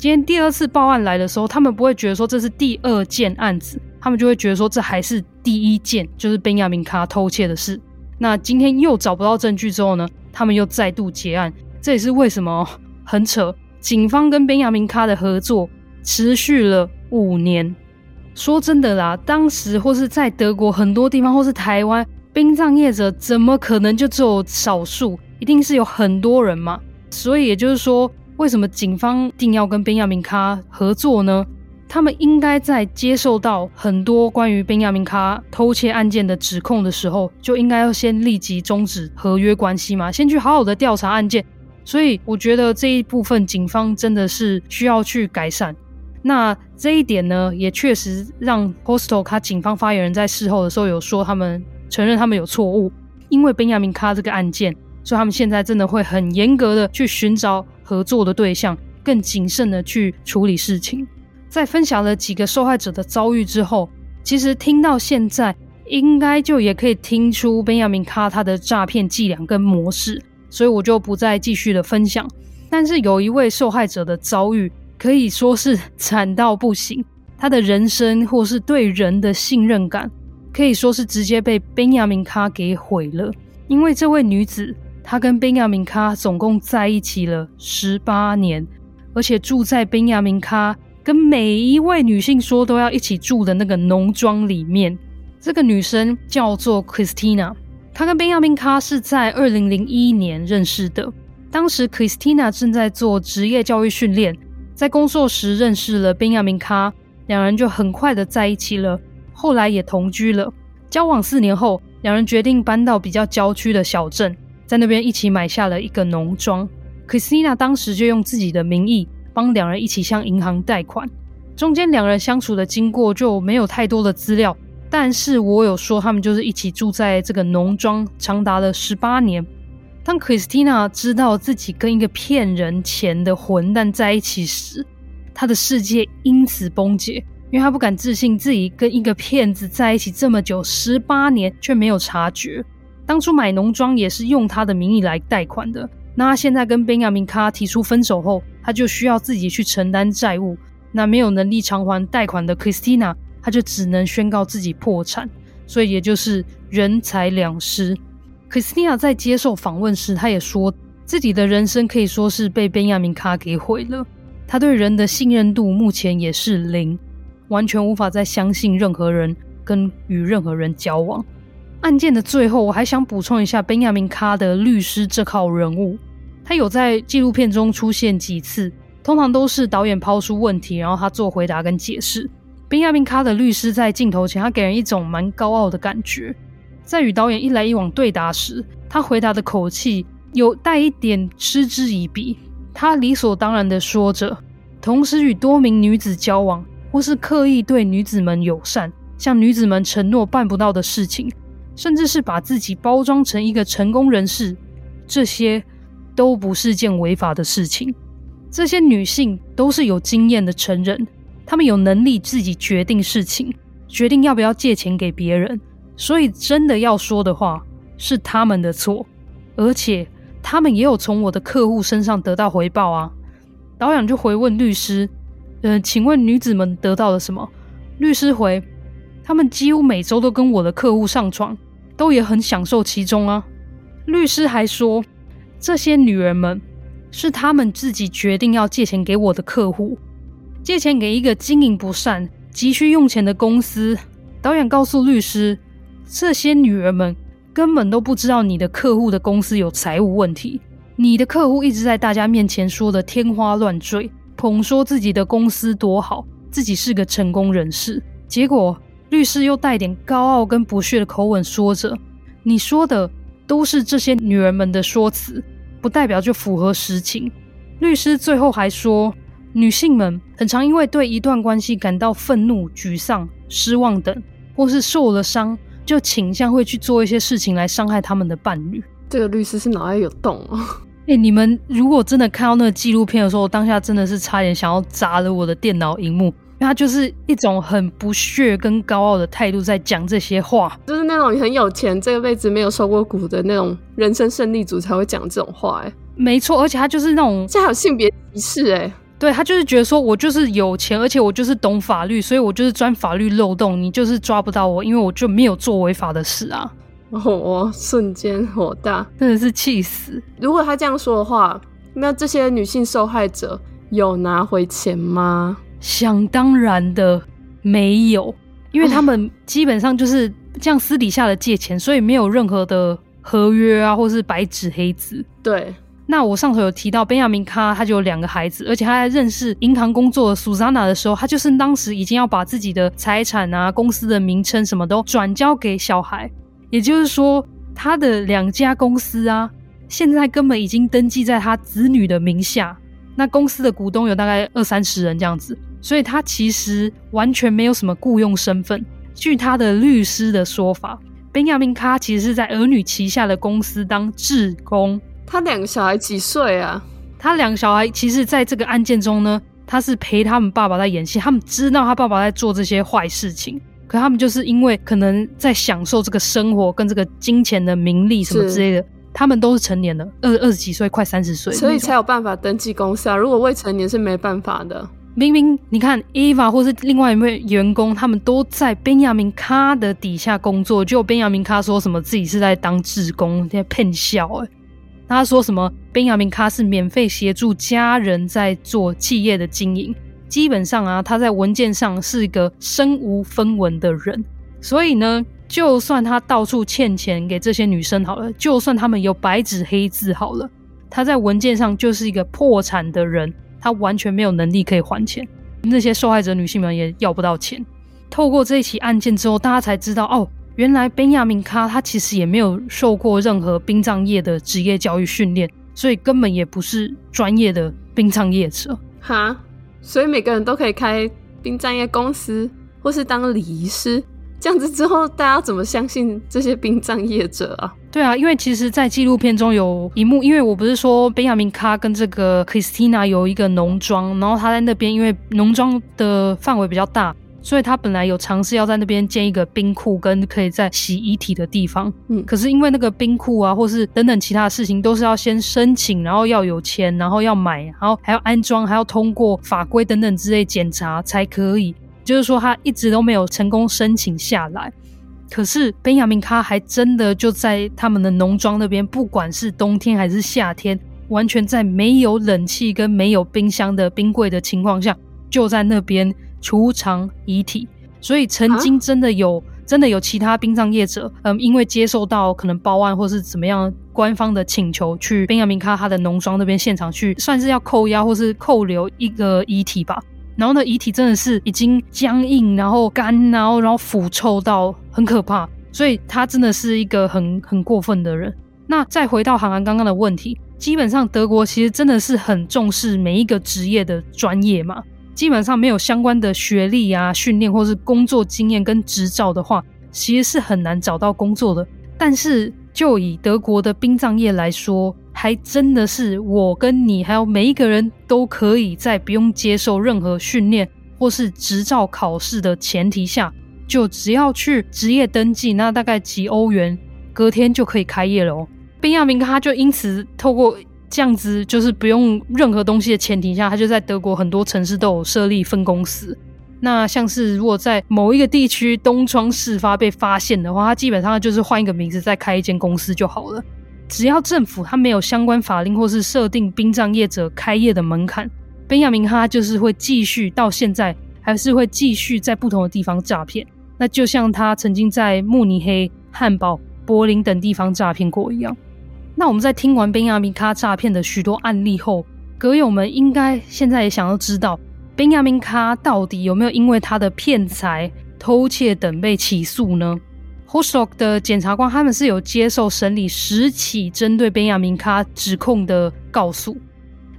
今天第二次报案来的时候，他们不会觉得说这是第二件案子，他们就会觉得说这还是第一件，就是宾亚明卡偷窃的事。那今天又找不到证据之后呢，他们又再度结案。这也是为什么很扯，警方跟宾亚明卡的合作持续了五年。说真的啦，当时或是在德国很多地方，或是台湾，殡葬业者怎么可能就只有少数？一定是有很多人嘛。所以也就是说，为什么警方一定要跟宾亚明卡合作呢？他们应该在接受到很多关于宾亚明卡偷窃案件的指控的时候，就应该要先立即终止合约关系嘛，先去好好的调查案件。所以我觉得这一部分警方真的是需要去改善。那这一点呢，也确实让 Hostel 卡警方发言人在事后的时候有说，他们承认他们有错误，因为宾亚明卡这个案件，所以他们现在真的会很严格的去寻找合作的对象，更谨慎的去处理事情。在分享了几个受害者的遭遇之后，其实听到现在，应该就也可以听出宾亚明卡他的诈骗伎俩跟模式。所以我就不再继续的分享，但是有一位受害者的遭遇可以说是惨到不行，他的人生或是对人的信任感可以说是直接被宾亚明卡给毁了。因为这位女子，她跟宾亚明卡总共在一起了十八年，而且住在宾亚明卡跟每一位女性说都要一起住的那个农庄里面。这个女生叫做 Christina。她跟宾亚明卡是在二零零一年认识的，当时 Christina 正在做职业教育训练，在工作时认识了宾亚明卡，两人就很快的在一起了，后来也同居了。交往四年后，两人决定搬到比较郊区的小镇，在那边一起买下了一个农庄。Christina 当时就用自己的名义帮两人一起向银行贷款，中间两人相处的经过就没有太多的资料。但是我有说，他们就是一起住在这个农庄，长达了十八年。当 Christina 知道自己跟一个骗人钱的混蛋在一起时，她的世界因此崩解，因为她不敢置信自己跟一个骗子在一起这么久，十八年却没有察觉。当初买农庄也是用他的名义来贷款的，那他现在跟宾亚明卡提出分手后，他就需要自己去承担债务，那没有能力偿还贷款的 Christina。他就只能宣告自己破产，所以也就是人财两失。Christina 在接受访问时，他也说自己的人生可以说是被宾亚明卡给毁了。他对人的信任度目前也是零，完全无法再相信任何人跟与任何人交往。案件的最后，我还想补充一下宾亚明卡的律师这号人物，他有在纪录片中出现几次，通常都是导演抛出问题，然后他做回答跟解释。宾亚明卡的律师在镜头前，他给人一种蛮高傲的感觉。在与导演一来一往对答时，他回答的口气有带一点嗤之以鼻。他理所当然的说着，同时与多名女子交往，或是刻意对女子们友善，向女子们承诺办不到的事情，甚至是把自己包装成一个成功人士，这些都不是件违法的事情。这些女性都是有经验的成人。她们有能力自己决定事情，决定要不要借钱给别人，所以真的要说的话，是他们的错，而且他们也有从我的客户身上得到回报啊。导演就回问律师：“呃，请问女子们得到了什么？”律师回：“他们几乎每周都跟我的客户上床，都也很享受其中啊。”律师还说：“这些女人们是他们自己决定要借钱给我的客户。”借钱给一个经营不善、急需用钱的公司，导演告诉律师，这些女人们根本都不知道你的客户的公司有财务问题。你的客户一直在大家面前说的天花乱坠，捧说自己的公司多好，自己是个成功人士。结果律师又带点高傲跟不屑的口吻说着：“你说的都是这些女人们的说辞，不代表就符合实情。”律师最后还说。女性们很常因为对一段关系感到愤怒、沮丧、失望等，或是受了伤，就倾向会去做一些事情来伤害他们的伴侣。这个律师是脑袋有洞哦！哎、欸，你们如果真的看到那个纪录片的时候，我当下真的是差点想要砸了我的电脑荧幕，他就是一种很不屑跟高傲的态度在讲这些话，就是那种很有钱、这个辈子没有受过苦的那种人生胜利组才会讲这种话。哎，没错，而且他就是那种，这还有性别歧视哎。对，他就是觉得说，我就是有钱，而且我就是懂法律，所以我就是钻法律漏洞，你就是抓不到我，因为我就没有做违法的事啊！哦，我瞬间火大，真的是气死！如果他这样说的话，那这些女性受害者有拿回钱吗？想当然的，没有，因为他们基本上就是这样私底下的借钱，所以没有任何的合约啊，或是白纸黑字。对。那我上头有提到，本雅明卡他就有两个孩子，而且他在认识银行工作的苏珊娜的时候，他就是当时已经要把自己的财产啊、公司的名称什么都转交给小孩，也就是说，他的两家公司啊，现在根本已经登记在他子女的名下。那公司的股东有大概二三十人这样子，所以他其实完全没有什么雇佣身份。据他的律师的说法，本亚明卡其实是在儿女旗下的公司当志工。他两个小孩几岁啊？他两个小孩其实，在这个案件中呢，他是陪他们爸爸在演戏。他们知道他爸爸在做这些坏事情，可他们就是因为可能在享受这个生活跟这个金钱的名利什么之类的。他们都是成年的，二二十几岁，快三十岁，所以才有办法登记公司啊。如果未成年是没办法的。明明你看，Eva 或是另外一位员工，他们都在本雅明卡的底下工作，就本雅明卡说什么自己是在当志工，在骗笑哎。他说什么？本雅明卡是免费协助家人在做企业的经营。基本上啊，他在文件上是一个身无分文的人。所以呢，就算他到处欠钱给这些女生好了，就算他们有白纸黑字好了，他在文件上就是一个破产的人，他完全没有能力可以还钱。那些受害者女性们也要不到钱。透过这一起案件之后，大家才知道哦。原来本亚明卡他其实也没有受过任何殡葬业的职业教育训练，所以根本也不是专业的殡葬业者。哈，所以每个人都可以开殡葬业公司，或是当礼仪师，这样子之后，大家怎么相信这些殡葬业者啊？对啊，因为其实，在纪录片中有一幕，因为我不是说贝亚明卡跟这个 Christina 有一个农庄，然后他在那边，因为农庄的范围比较大。所以他本来有尝试要在那边建一个冰库跟可以在洗遗体的地方，嗯，可是因为那个冰库啊，或是等等其他的事情，都是要先申请，然后要有钱，然后要买，然后还要安装，还要通过法规等等之类检查才可以。就是说他一直都没有成功申请下来。可是本雅明卡还真的就在他们的农庄那边，不管是冬天还是夏天，完全在没有冷气跟没有冰箱的冰柜的情况下，就在那边。储藏遗体，所以曾经真的有、啊、真的有其他殡葬业者，嗯，因为接受到可能报案或是怎么样官方的请求，去本雅明卡他的农庄那边现场去，算是要扣押或是扣留一个遗体吧。然后呢，遗体真的是已经僵硬，然后干，然后然后腐臭到很可怕，所以他真的是一个很很过分的人。那再回到韩寒刚刚的问题，基本上德国其实真的是很重视每一个职业的专业嘛。基本上没有相关的学历啊、训练或是工作经验跟执照的话，其实是很难找到工作的。但是就以德国的殡葬业来说，还真的是我跟你还有每一个人都可以在不用接受任何训练或是执照考试的前提下，就只要去职业登记，那大概几欧元，隔天就可以开业了哦。本雅明他就因此透过。这样子就是不用任何东西的前提下，他就在德国很多城市都有设立分公司。那像是如果在某一个地区东窗事发被发现的话，他基本上就是换一个名字再开一间公司就好了。只要政府他没有相关法令或是设定殡葬业者开业的门槛，本雅明他就是会继续到现在还是会继续在不同的地方诈骗。那就像他曾经在慕尼黑、汉堡、柏林等地方诈骗过一样。那我们在听完本雅明卡诈骗的许多案例后，阁友们应该现在也想要知道，本亚明卡到底有没有因为他的骗财、偷窃等被起诉呢 h o s h o k 的检察官他们是有接受审理十起针对本亚明卡指控的告诉。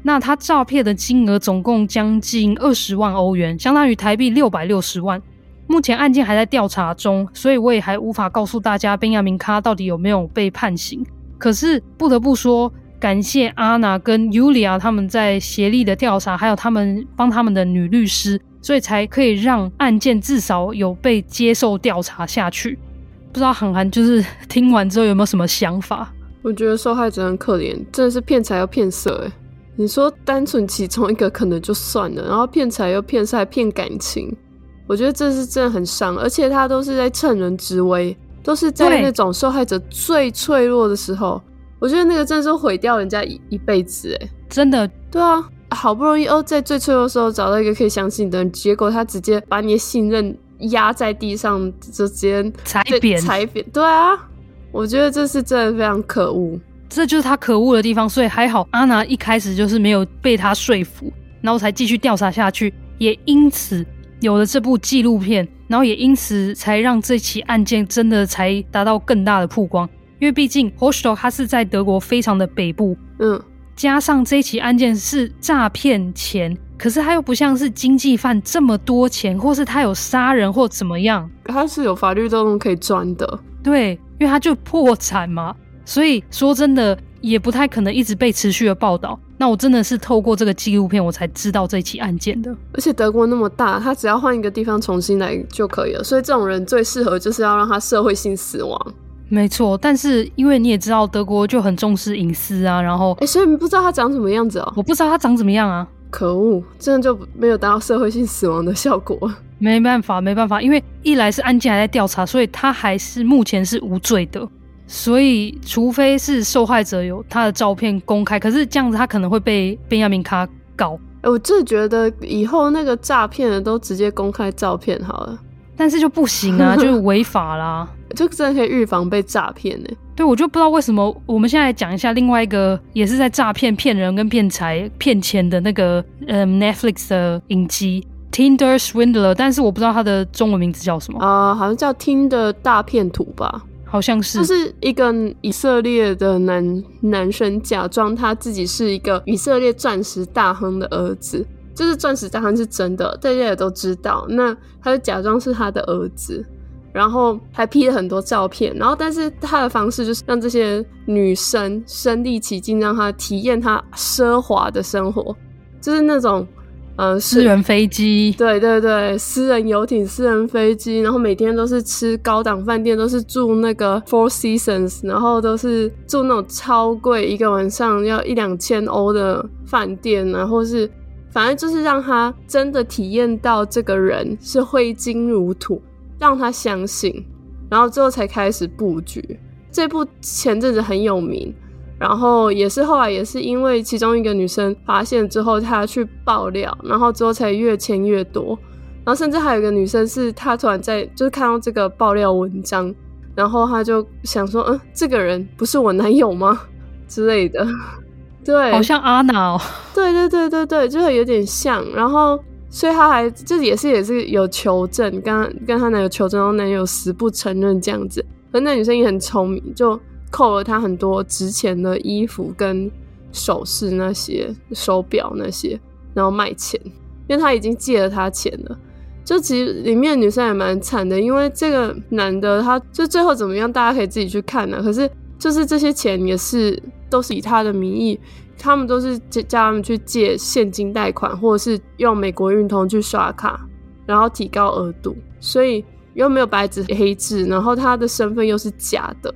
那他诈骗的金额总共将近二十万欧元，相当于台币六百六十万。目前案件还在调查中，所以我也还无法告诉大家本亚明卡到底有没有被判刑。可是不得不说，感谢阿娜跟尤里亚他们在协力的调查，还有他们帮他们的女律师，所以才可以让案件至少有被接受调查下去。不知道韩寒就是听完之后有没有什么想法？我觉得受害者很可怜，真的是骗财又骗色哎。你说单纯其中一个可能就算了，然后骗财又骗色，还骗感情，我觉得这是真的很伤，而且他都是在趁人之危，都是在那种受害者最脆弱的时候，我觉得那个真的是毁掉人家一一辈子，哎，真的，对啊，好不容易哦，在最脆弱的时候找到一个可以相信的人，结果他直接把你的信任压在地上，直接踩扁，踩扁，对啊，我觉得这是真的非常可恶。这就是他可恶的地方，所以还好阿拿一开始就是没有被他说服，然后才继续调查下去，也因此有了这部纪录片，然后也因此才让这起案件真的才达到更大的曝光。因为毕竟 Hostel 它是在德国非常的北部，嗯，加上这起案件是诈骗钱，可是他又不像是经济犯这么多钱，或是他有杀人或怎么样，他是有法律漏洞可以钻的，对，因为他就破产嘛。所以说真的也不太可能一直被持续的报道。那我真的是透过这个纪录片，我才知道这起案件的。而且德国那么大，他只要换一个地方重新来就可以了。所以这种人最适合就是要让他社会性死亡。没错，但是因为你也知道德国就很重视隐私啊，然后哎、欸，所以你不知道他长什么样子哦？我不知道他长怎么样啊。可恶，真的就没有达到社会性死亡的效果。没办法，没办法，因为一来是案件还在调查，所以他还是目前是无罪的。所以，除非是受害者有他的照片公开，可是这样子他可能会被贝亚明卡告。我就觉得以后那个诈骗的都直接公开照片好了，但是就不行啊，就是违法啦，就真的可以预防被诈骗呢。对，我就不知道为什么。我们现在来讲一下另外一个也是在诈骗、骗人跟骗财、骗钱的那个嗯 Netflix 的影集 Tinder Swindler，但是我不知道它的中文名字叫什么啊、呃，好像叫 Tinder 大骗徒吧。好像是，就是一个以色列的男男生假装他自己是一个以色列钻石大亨的儿子，就是钻石大亨是真的，大家也都知道。那他就假装是他的儿子，然后还 P 了很多照片，然后但是他的方式就是让这些女生身临其境，让他体验他奢华的生活，就是那种。呃，私人飞机，对对对，私人游艇、私人飞机，然后每天都是吃高档饭店，都是住那个 Four Seasons，然后都是住那种超贵，一个晚上要一两千欧的饭店，然后是反正就是让他真的体验到这个人是挥金如土，让他相信，然后之后才开始布局。这部前阵子很有名。然后也是后来也是因为其中一个女生发现之后，她去爆料，然后之后才越签越多。然后甚至还有一个女生是她突然在就是看到这个爆料文章，然后她就想说，嗯，这个人不是我男友吗？之类的。对，好像阿娜哦。对对对对对，就是有点像。然后所以她还这也是也是有求证，跟跟她男友求证，然后男友死不承认这样子。可那女生也很聪明，就。扣了他很多值钱的衣服跟首饰那些手表那些，然后卖钱，因为他已经借了他钱了。就其实里面女生也蛮惨的，因为这个男的他就最后怎么样，大家可以自己去看呢。可是就是这些钱也是都是以他的名义，他们都是叫他们去借现金贷款，或者是用美国运通去刷卡，然后提高额度，所以又没有白纸黑字，然后他的身份又是假的。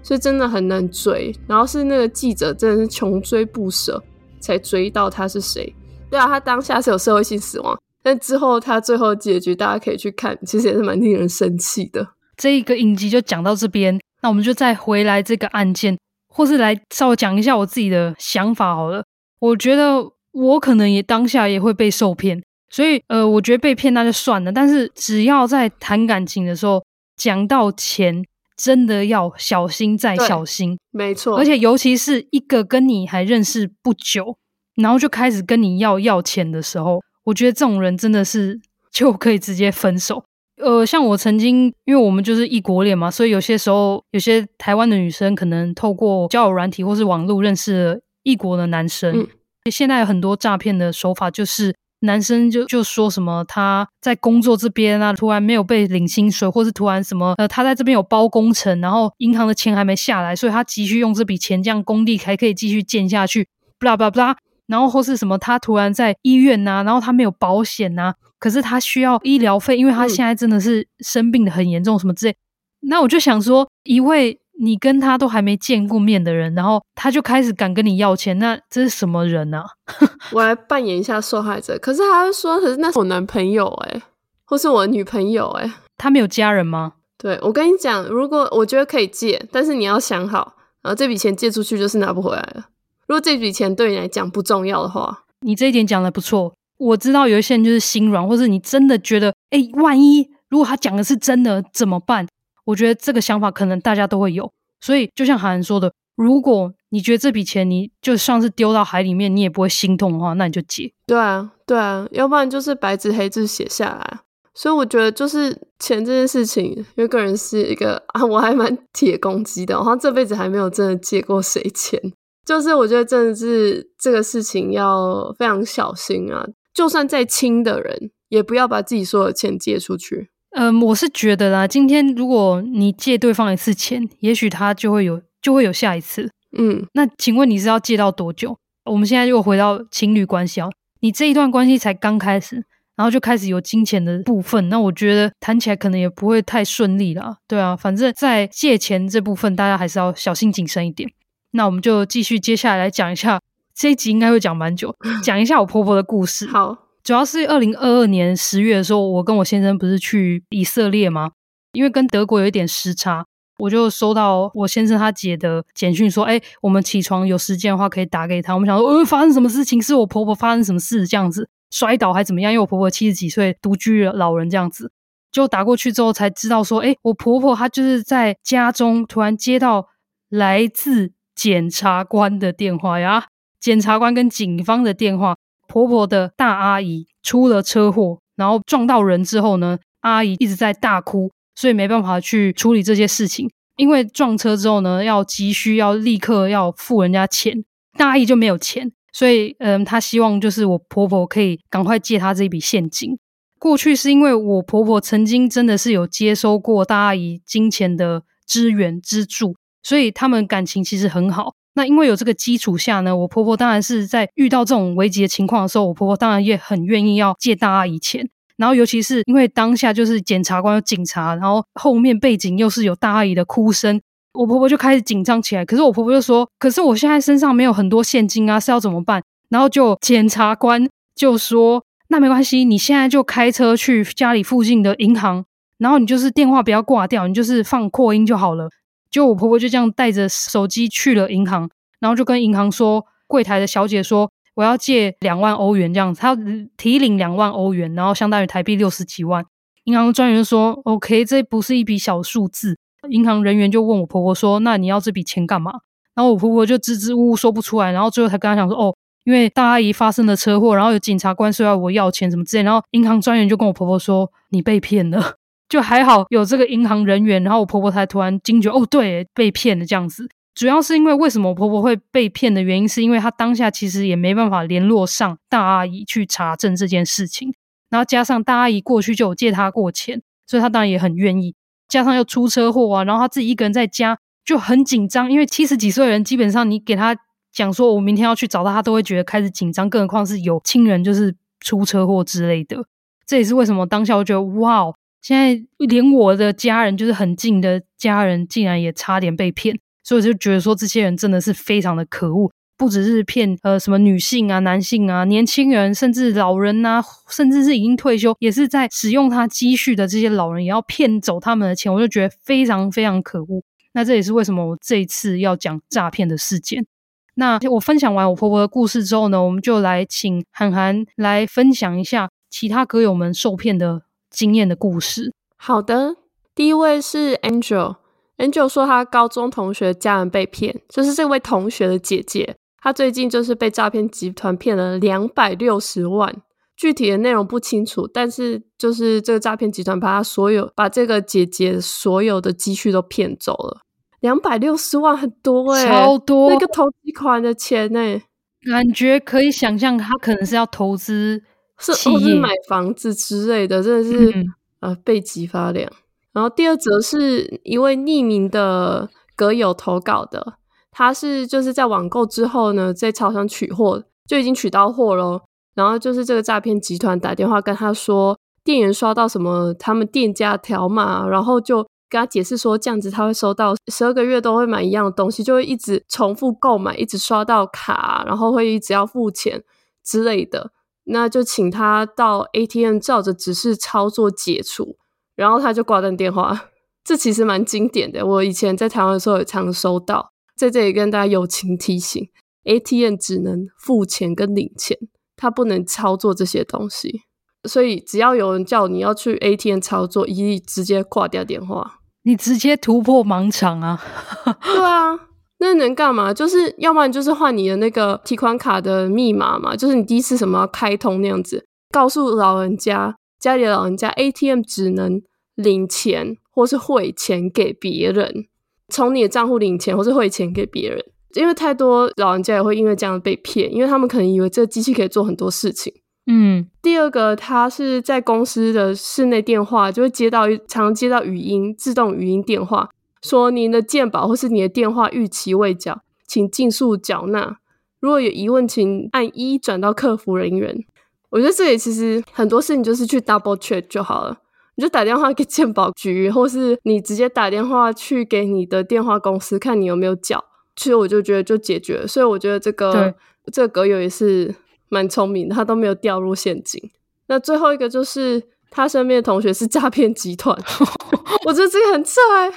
所以真的很难追，然后是那个记者真的是穷追不舍，才追到他是谁。对啊，他当下是有社会性死亡，但之后他最后结局大家可以去看，其实也是蛮令人生气的。这一个影集就讲到这边，那我们就再回来这个案件，或是来稍微讲一下我自己的想法好了。我觉得我可能也当下也会被受骗，所以呃，我觉得被骗那就算了。但是只要在谈感情的时候讲到钱。真的要小心再小心，没错。而且尤其是一个跟你还认识不久，然后就开始跟你要要钱的时候，我觉得这种人真的是就可以直接分手。呃，像我曾经，因为我们就是异国恋嘛，所以有些时候有些台湾的女生可能透过交友软体或是网络认识了异国的男生。嗯，现在有很多诈骗的手法就是。男生就就说什么他在工作这边啊，突然没有被领薪水，或是突然什么呃，他在这边有包工程，然后银行的钱还没下来，所以他急需用这笔钱，这样工地还可以继续建下去。不啦不啦不啦，然后或是什么他突然在医院呐、啊，然后他没有保险呐、啊，可是他需要医疗费，因为他现在真的是生病的很严重，什么之类。那我就想说，一位你跟他都还没见过面的人，然后他就开始敢跟你要钱，那这是什么人啊？我来扮演一下受害者，可是他会说，可是那是我男朋友诶，或是我女朋友诶，他没有家人吗？对，我跟你讲，如果我觉得可以借，但是你要想好，然后这笔钱借出去就是拿不回来了。如果这笔钱对你来讲不重要的话，你这一点讲的不错。我知道有一些人就是心软，或是你真的觉得，哎，万一如果他讲的是真的怎么办？我觉得这个想法可能大家都会有。所以就像韩寒说的，如果你觉得这笔钱你就像是丢到海里面，你也不会心痛的话，那你就借。对啊，对啊，要不然就是白纸黑字写下来。所以我觉得就是钱这件事情，因为个人是一个啊，我还蛮铁公鸡的，好像这辈子还没有真的借过谁钱。就是我觉得真的是这个事情要非常小心啊，就算再亲的人，也不要把自己所有的钱借出去。嗯，我是觉得啦，今天如果你借对方一次钱，也许他就会有就会有下一次。嗯，那请问你是要借到多久？我们现在又回到情侣关系哦，你这一段关系才刚开始。然后就开始有金钱的部分，那我觉得谈起来可能也不会太顺利啦。对啊，反正在借钱这部分，大家还是要小心谨慎一点。那我们就继续接下来来讲一下，这一集应该会讲蛮久，讲一下我婆婆的故事。好，主要是二零二二年十月的时候，我跟我先生不是去以色列吗？因为跟德国有一点时差，我就收到我先生他姐的简讯说：“哎，我们起床有时间的话可以打给他。”我们想说，呃，发生什么事情？是我婆婆发生什么事这样子？摔倒还怎么样？因为我婆婆七十几岁，独居老人这样子，就打过去之后才知道说，诶，我婆婆她就是在家中突然接到来自检察官的电话呀，检察官跟警方的电话，婆婆的大阿姨出了车祸，然后撞到人之后呢，阿姨一直在大哭，所以没办法去处理这些事情，因为撞车之后呢，要急需要立刻要付人家钱，大阿姨就没有钱。所以，嗯，她希望就是我婆婆可以赶快借她这笔现金。过去是因为我婆婆曾经真的是有接收过大阿姨金钱的支援资助，所以他们感情其实很好。那因为有这个基础下呢，我婆婆当然是在遇到这种危急的情况的时候，我婆婆当然也很愿意要借大阿姨钱。然后，尤其是因为当下就是检察官有警察，然后后面背景又是有大阿姨的哭声。我婆婆就开始紧张起来，可是我婆婆就说：“可是我现在身上没有很多现金啊，是要怎么办？”然后就检察官就说：“那没关系，你现在就开车去家里附近的银行，然后你就是电话不要挂掉，你就是放扩音就好了。”就我婆婆就这样带着手机去了银行，然后就跟银行说：“柜台的小姐说我要借两万欧元这样子，她提领两万欧元，然后相当于台币六十几万。”银行专员说：“OK，这不是一笔小数字。”银行人员就问我婆婆说：“那你要这笔钱干嘛？”然后我婆婆就支支吾吾说不出来，然后最后才跟她讲说：“哦，因为大阿姨发生了车祸，然后有警察官说要我要钱什么之类。”然后银行专员就跟我婆婆说：“你被骗了。”就还好有这个银行人员，然后我婆婆才突然惊觉：“哦，对，被骗了。”这样子，主要是因为为什么我婆婆会被骗的原因，是因为她当下其实也没办法联络上大阿姨去查证这件事情，然后加上大阿姨过去就有借她过钱，所以她当然也很愿意。加上又出车祸啊，然后她自己一个人在家就很紧张，因为七十几岁的人，基本上你给她讲说我明天要去找他，他都会觉得开始紧张，更何况是有亲人就是出车祸之类的。这也是为什么当下我觉得哇，现在连我的家人就是很近的家人，竟然也差点被骗，所以我就觉得说这些人真的是非常的可恶。不只是骗呃什么女性啊、男性啊、年轻人，甚至老人呐、甚至是已经退休，也是在使用他积蓄的这些老人，也要骗走他们的钱，我就觉得非常非常可恶。那这也是为什么我这一次要讲诈骗的事件。那我分享完我婆婆的故事之后呢，我们就来请韩寒来分享一下其他歌友们受骗的经验的故事。好的，第一位是 Angel，Angel Angel 说他高中同学家人被骗，就是这位同学的姐姐。她最近就是被诈骗集团骗了两百六十万，具体的内容不清楚，但是就是这个诈骗集团把她所有把这个姐姐所有的积蓄都骗走了，两百六十万很多哎、欸，超多，那个投资款的钱哎、欸，感觉可以想象他可能是要投资，是或是买房子之类的，真的是、嗯、呃背脊发凉。然后第二则是一位匿名的歌友投稿的。他是就是在网购之后呢，在超商取货就已经取到货咯。然后就是这个诈骗集团打电话跟他说，店员刷到什么他们店家条码，然后就跟他解释说，这样子他会收到十二个月都会买一样的东西，就会一直重复购买，一直刷到卡，然后会一直要付钱之类的。那就请他到 ATM 照着指示操作解除，然后他就挂断电话。这其实蛮经典的，我以前在台湾的时候也常收到。在这里跟大家友情提醒，ATM 只能付钱跟领钱，它不能操作这些东西。所以只要有人叫你要去 ATM 操作，一律直接挂掉电话。你直接突破盲场啊！对啊，那能干嘛？就是要不然就是换你的那个提款卡的密码嘛，就是你第一次什么开通那样子，告诉老人家家里的老人家 ATM 只能领钱或是汇钱给别人，从你的账户领钱或是汇钱给别人，因为太多老人家也会因为这样被骗，因为他们可能以为这个机器可以做很多事情。嗯，第二个，他是在公司的室内电话，就会接到常接到语音自动语音电话，说您的健保或是你的电话逾期未缴，请尽速缴纳。如果有疑问，请按一转到客服人员。我觉得这里其实很多事情就是去 double check 就好了，你就打电话给健保局，或是你直接打电话去给你的电话公司，看你有没有缴。其实我就觉得就解决了，所以我觉得这个对这个阁友也是。蛮聪明的，他都没有掉入陷阱。那最后一个就是他身边的同学是诈骗集团，我觉得这个很帅。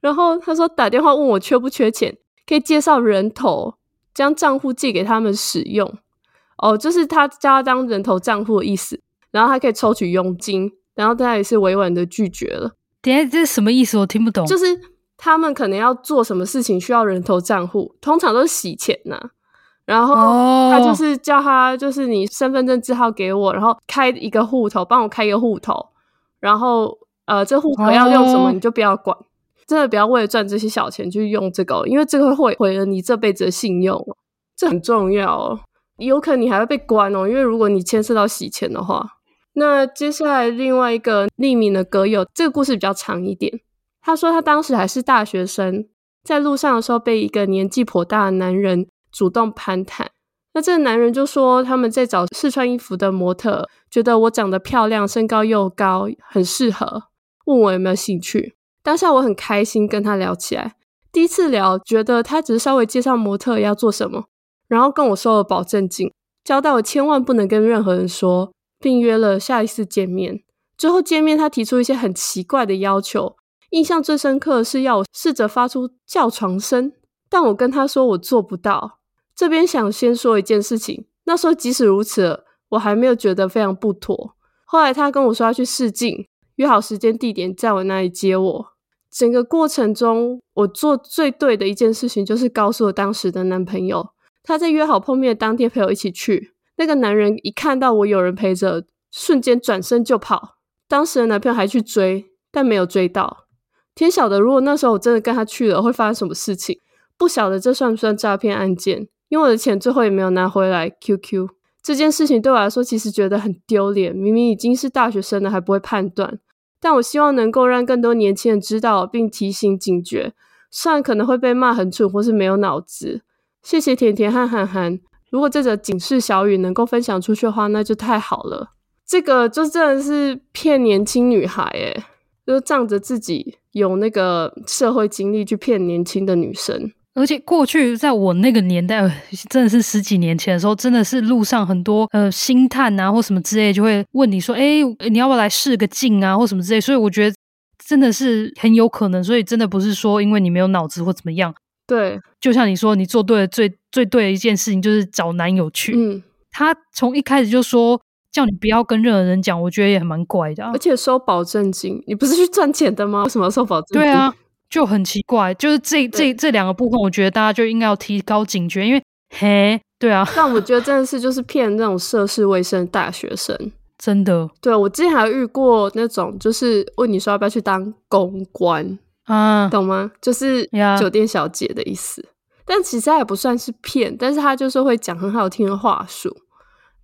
然后他说打电话问我缺不缺钱，可以介绍人头，将账户借给他们使用。哦，就是他叫他当人头账户的意思。然后他可以抽取佣金，然后他也是委婉的拒绝了。等下这是什么意思？我听不懂。就是他们可能要做什么事情需要人头账户，通常都是洗钱呐、啊。然后他就是叫他，就是你身份证字号给我，然后开一个户头，帮我开一个户头，然后呃，这户头要用什么你就不要管，真的不要为了赚这些小钱去用这个，因为这个会毁了你这辈子的信用，这很重要哦。有可能你还会被关哦，因为如果你牵涉到洗钱的话。那接下来另外一个匿名的歌友，这个故事比较长一点。他说他当时还是大学生，在路上的时候被一个年纪颇大的男人。主动攀谈，那这个男人就说他们在找试穿衣服的模特，觉得我长得漂亮，身高又高，很适合，问我有没有兴趣。当下我很开心跟他聊起来，第一次聊，觉得他只是稍微介绍模特要做什么，然后跟我收了保证金，交代我千万不能跟任何人说，并约了下一次见面。最后见面，他提出一些很奇怪的要求，印象最深刻的是要我试着发出叫床声，但我跟他说我做不到。这边想先说一件事情，那时候即使如此，我还没有觉得非常不妥。后来他跟我说要去试镜，约好时间地点在我那里接我。整个过程中，我做最对的一件事情就是告诉我当时的男朋友，他在约好碰面的当天陪我一起去。那个男人一看到我有人陪着，瞬间转身就跑。当时的男朋友还去追，但没有追到。天晓得，如果那时候我真的跟他去了，会发生什么事情？不晓得这算不算诈骗案件？因为我的钱最后也没有拿回来。QQ 这件事情对我来说，其实觉得很丢脸。明明已经是大学生了，还不会判断。但我希望能够让更多年轻人知道，并提醒警觉。虽然可能会被骂很蠢或是没有脑子。谢谢甜甜和涵涵。如果这则警示小语能够分享出去的话，那就太好了。这个就真的是骗年轻女孩，诶，就仗着自己有那个社会经历去骗年轻的女生。而且过去在我那个年代，真的是十几年前的时候，真的是路上很多呃星探啊或什么之类，就会问你说：“诶，你要不要来试个镜啊？”或什么之类。所以我觉得真的是很有可能。所以真的不是说因为你没有脑子或怎么样。对，就像你说，你做对了最最对的一件事情就是找男友去。嗯，他从一开始就说叫你不要跟任何人讲，我觉得也蛮怪的啊。而且收保证金，你不是去赚钱的吗？为什么要收保证金？对啊。就很奇怪，就是这这这两个部分，我觉得大家就应该要提高警觉，因为嘿，对啊，但我觉得真的 是就是骗那种涉世未深的大学生，真的。对，我之前还遇过那种，就是问你说要不要去当公关啊，懂吗？就是酒店小姐的意思，但其实他也不算是骗，但是他就是会讲很好听的话术。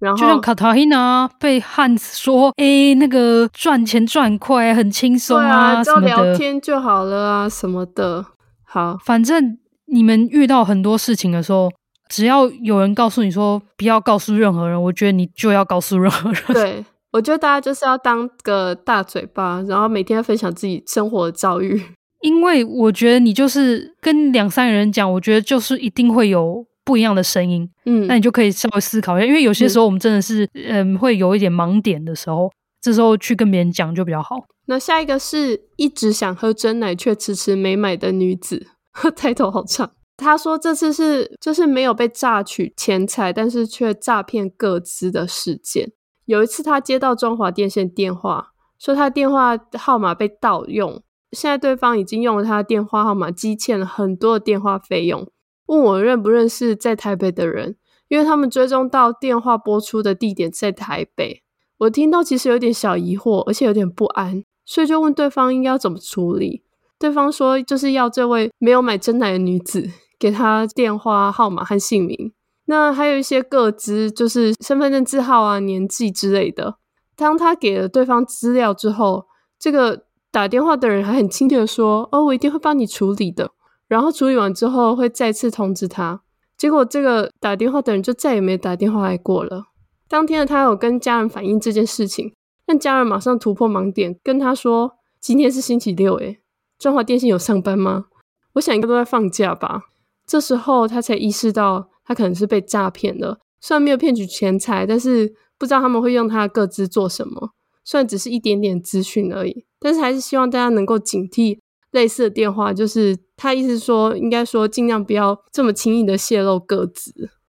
然后就像卡塔琳娜被汉斯说：“哎、欸，那个赚钱赚快，很轻松啊，啊，什么的，聊天就好了啊，什么的。”好，反正你们遇到很多事情的时候，只要有人告诉你说不要告诉任何人，我觉得你就要告诉任何人。对，我觉得大家就是要当个大嘴巴，然后每天分享自己生活的遭遇。因为我觉得你就是跟两三个人讲，我觉得就是一定会有不一样的声音。嗯，那你就可以稍微思考一下，因为有些时候我们真的是嗯，嗯会有一点盲点的时候，这时候去跟别人讲就比较好。那下一个是一直想喝真奶却迟迟没买的女子，抬头好长。她说这次是就是没有被榨取钱财，但是却诈骗各资的事件。有一次，他接到中华电信电话，说他电话号码被盗用，现在对方已经用了他的电话号码积欠了很多的电话费用，问我认不认识在台北的人，因为他们追踪到电话播出的地点在台北。我听到其实有点小疑惑，而且有点不安，所以就问对方应该要怎么处理。对方说就是要这位没有买真奶的女子给他电话号码和姓名。那还有一些个资，就是身份证字号啊、年纪之类的。当他给了对方资料之后，这个打电话的人还很亲切的说：“哦，我一定会帮你处理的。”然后处理完之后会再次通知他。结果这个打电话的人就再也没有打电话来过了。当天的他有跟家人反映这件事情，但家人马上突破盲点，跟他说：“今天是星期六，诶，中华电信有上班吗？我想应该都在放假吧。”这时候他才意识到。他可能是被诈骗了，虽然没有骗取钱财，但是不知道他们会用他的个资做什么。虽然只是一点点资讯而已，但是还是希望大家能够警惕类似的电话。就是他意思说，应该说尽量不要这么轻易的泄露个资。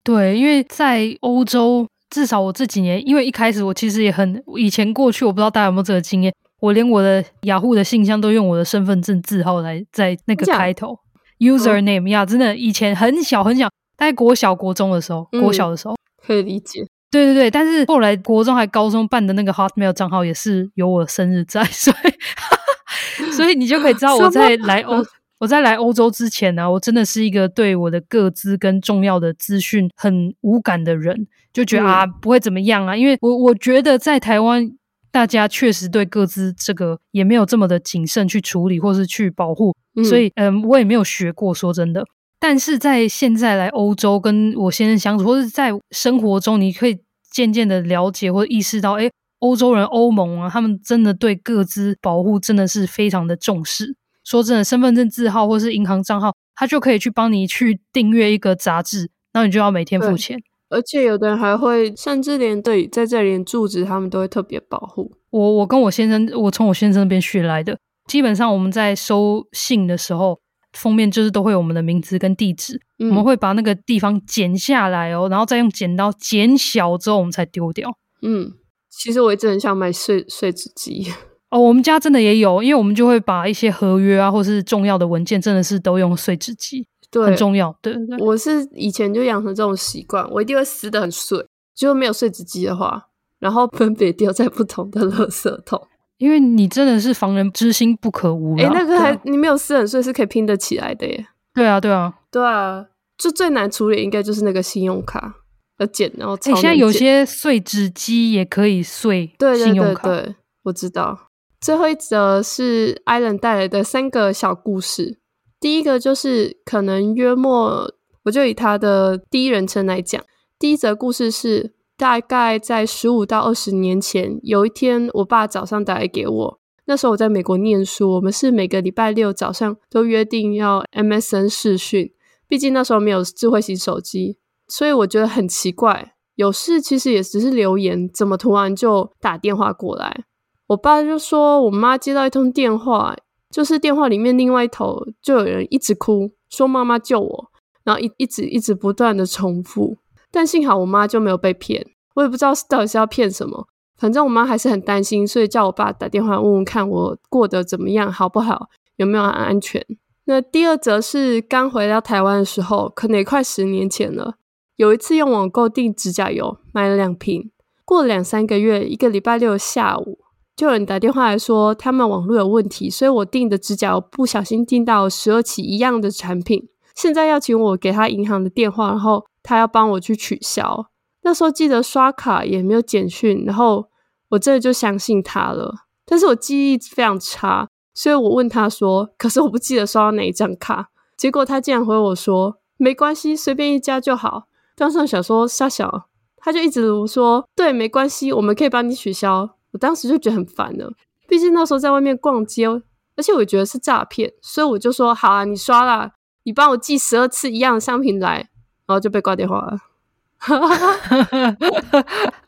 对，因为在欧洲，至少我这几年，因为一开始我其实也很以前过去，我不知道大家有没有这个经验，我连我的雅虎的信箱都用我的身份证字号来在那个开头，user name 呀，真的以前很小很小。在国小、国中的时候，国小的时候、嗯、可以理解。对对对，但是后来国中还高中办的那个 Hotmail 账号也是有我的生日在，所以 所以你就可以知道我在来欧我在来欧洲之前呢、啊，我真的是一个对我的各资跟重要的资讯很无感的人，就觉得、嗯、啊不会怎么样啊，因为我我觉得在台湾大家确实对各资这个也没有这么的谨慎去处理或是去保护，嗯、所以嗯我也没有学过，说真的。但是在现在来欧洲跟我先生相处，或者在生活中，你可以渐渐的了解或意识到，诶，欧洲人、欧盟啊，他们真的对各资保护真的是非常的重视。说真的，身份证字号或是银行账号，他就可以去帮你去订阅一个杂志，那你就要每天付钱。而且有的人还会，甚至连对在这里连住址，他们都会特别保护。我我跟我先生，我从我先生那边学来的，基本上我们在收信的时候。封面就是都会有我们的名字跟地址，嗯、我们会把那个地方剪下来哦，然后再用剪刀剪小之后，我们才丢掉。嗯，其实我一直很想买碎碎纸机哦，我们家真的也有，因为我们就会把一些合约啊，或是重要的文件，真的是都用碎纸机，对，很重要。对，对，我是以前就养成这种习惯，我一定会撕得很碎，结果没有碎纸机的话，然后分别丢在不同的垃圾桶。因为你真的是防人之心不可无。哎、欸，那个还你没有撕很碎是可以拼得起来的耶。对啊，对啊，对啊，就最难处理应该就是那个信用卡要剪，然后。哎、欸，现在有些碎纸机也可以碎信用卡。对对对对，我知道。最后一则是 Island 带来的三个小故事。第一个就是可能约莫，我就以他的第一人称来讲。第一则故事是。大概在十五到二十年前，有一天，我爸早上打来给我。那时候我在美国念书，我们是每个礼拜六早上都约定要 MSN 视讯。毕竟那时候没有智慧型手机，所以我觉得很奇怪。有事其实也只是留言，怎么突然就打电话过来？我爸就说，我妈接到一通电话，就是电话里面另外一头就有人一直哭，说妈妈救我，然后一一直一直不断的重复。但幸好我妈就没有被骗，我也不知道到底是要骗什么。反正我妈还是很担心，所以叫我爸打电话问问看我过得怎么样，好不好，有没有安全。那第二则是刚回到台湾的时候，可能也快十年前了。有一次用网购订指甲油，买了两瓶。过了两三个月，一个礼拜六下午，就有人打电话来说他们网络有问题，所以我订的指甲油不小心订到十二起一样的产品，现在要请我给他银行的电话，然后。他要帮我去取消，那时候记得刷卡也没有简讯，然后我这就相信他了。但是我记忆非常差，所以我问他说：“可是我不记得刷到哪一张卡。”结果他竟然回我说：“没关系，随便一家就好。”当时想说：“傻小，他就一直说，对，没关系，我们可以帮你取消。我当时就觉得很烦了，毕竟那时候在外面逛街，而且我觉得是诈骗，所以我就说好啊，你刷啦，你帮我寄十二次一样的商品来，然后就被挂电话了。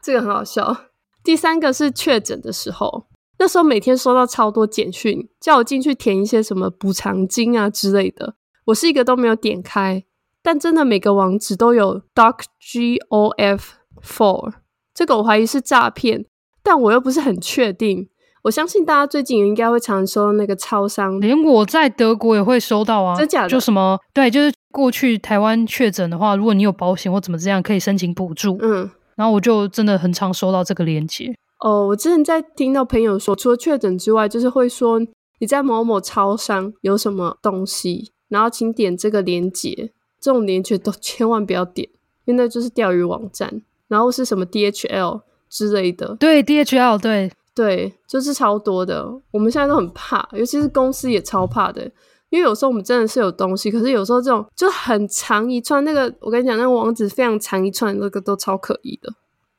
这个很好笑。第三个是确诊的时候，那时候每天收到超多简讯，叫我进去填一些什么补偿金啊之类的，我是一个都没有点开，但真的每个网址都有 docgof4，这个我怀疑是诈骗。但我又不是很确定，我相信大家最近应该会常收到那个超商，连我在德国也会收到啊，真假的？就什么对，就是过去台湾确诊的话，如果你有保险或怎么这样，可以申请补助。嗯，然后我就真的很常收到这个链接。哦，我之前在听到朋友说，除了确诊之外，就是会说你在某某超商有什么东西，然后请点这个链接，这种链接都千万不要点，因为那就是钓鱼网站，然后是什么 DHL。之类的，对 DHL，对对，就是超多的。我们现在都很怕，尤其是公司也超怕的，因为有时候我们真的是有东西，可是有时候这种就很长一串，那个我跟你讲，那个网址非常长一串，那个都超可疑的。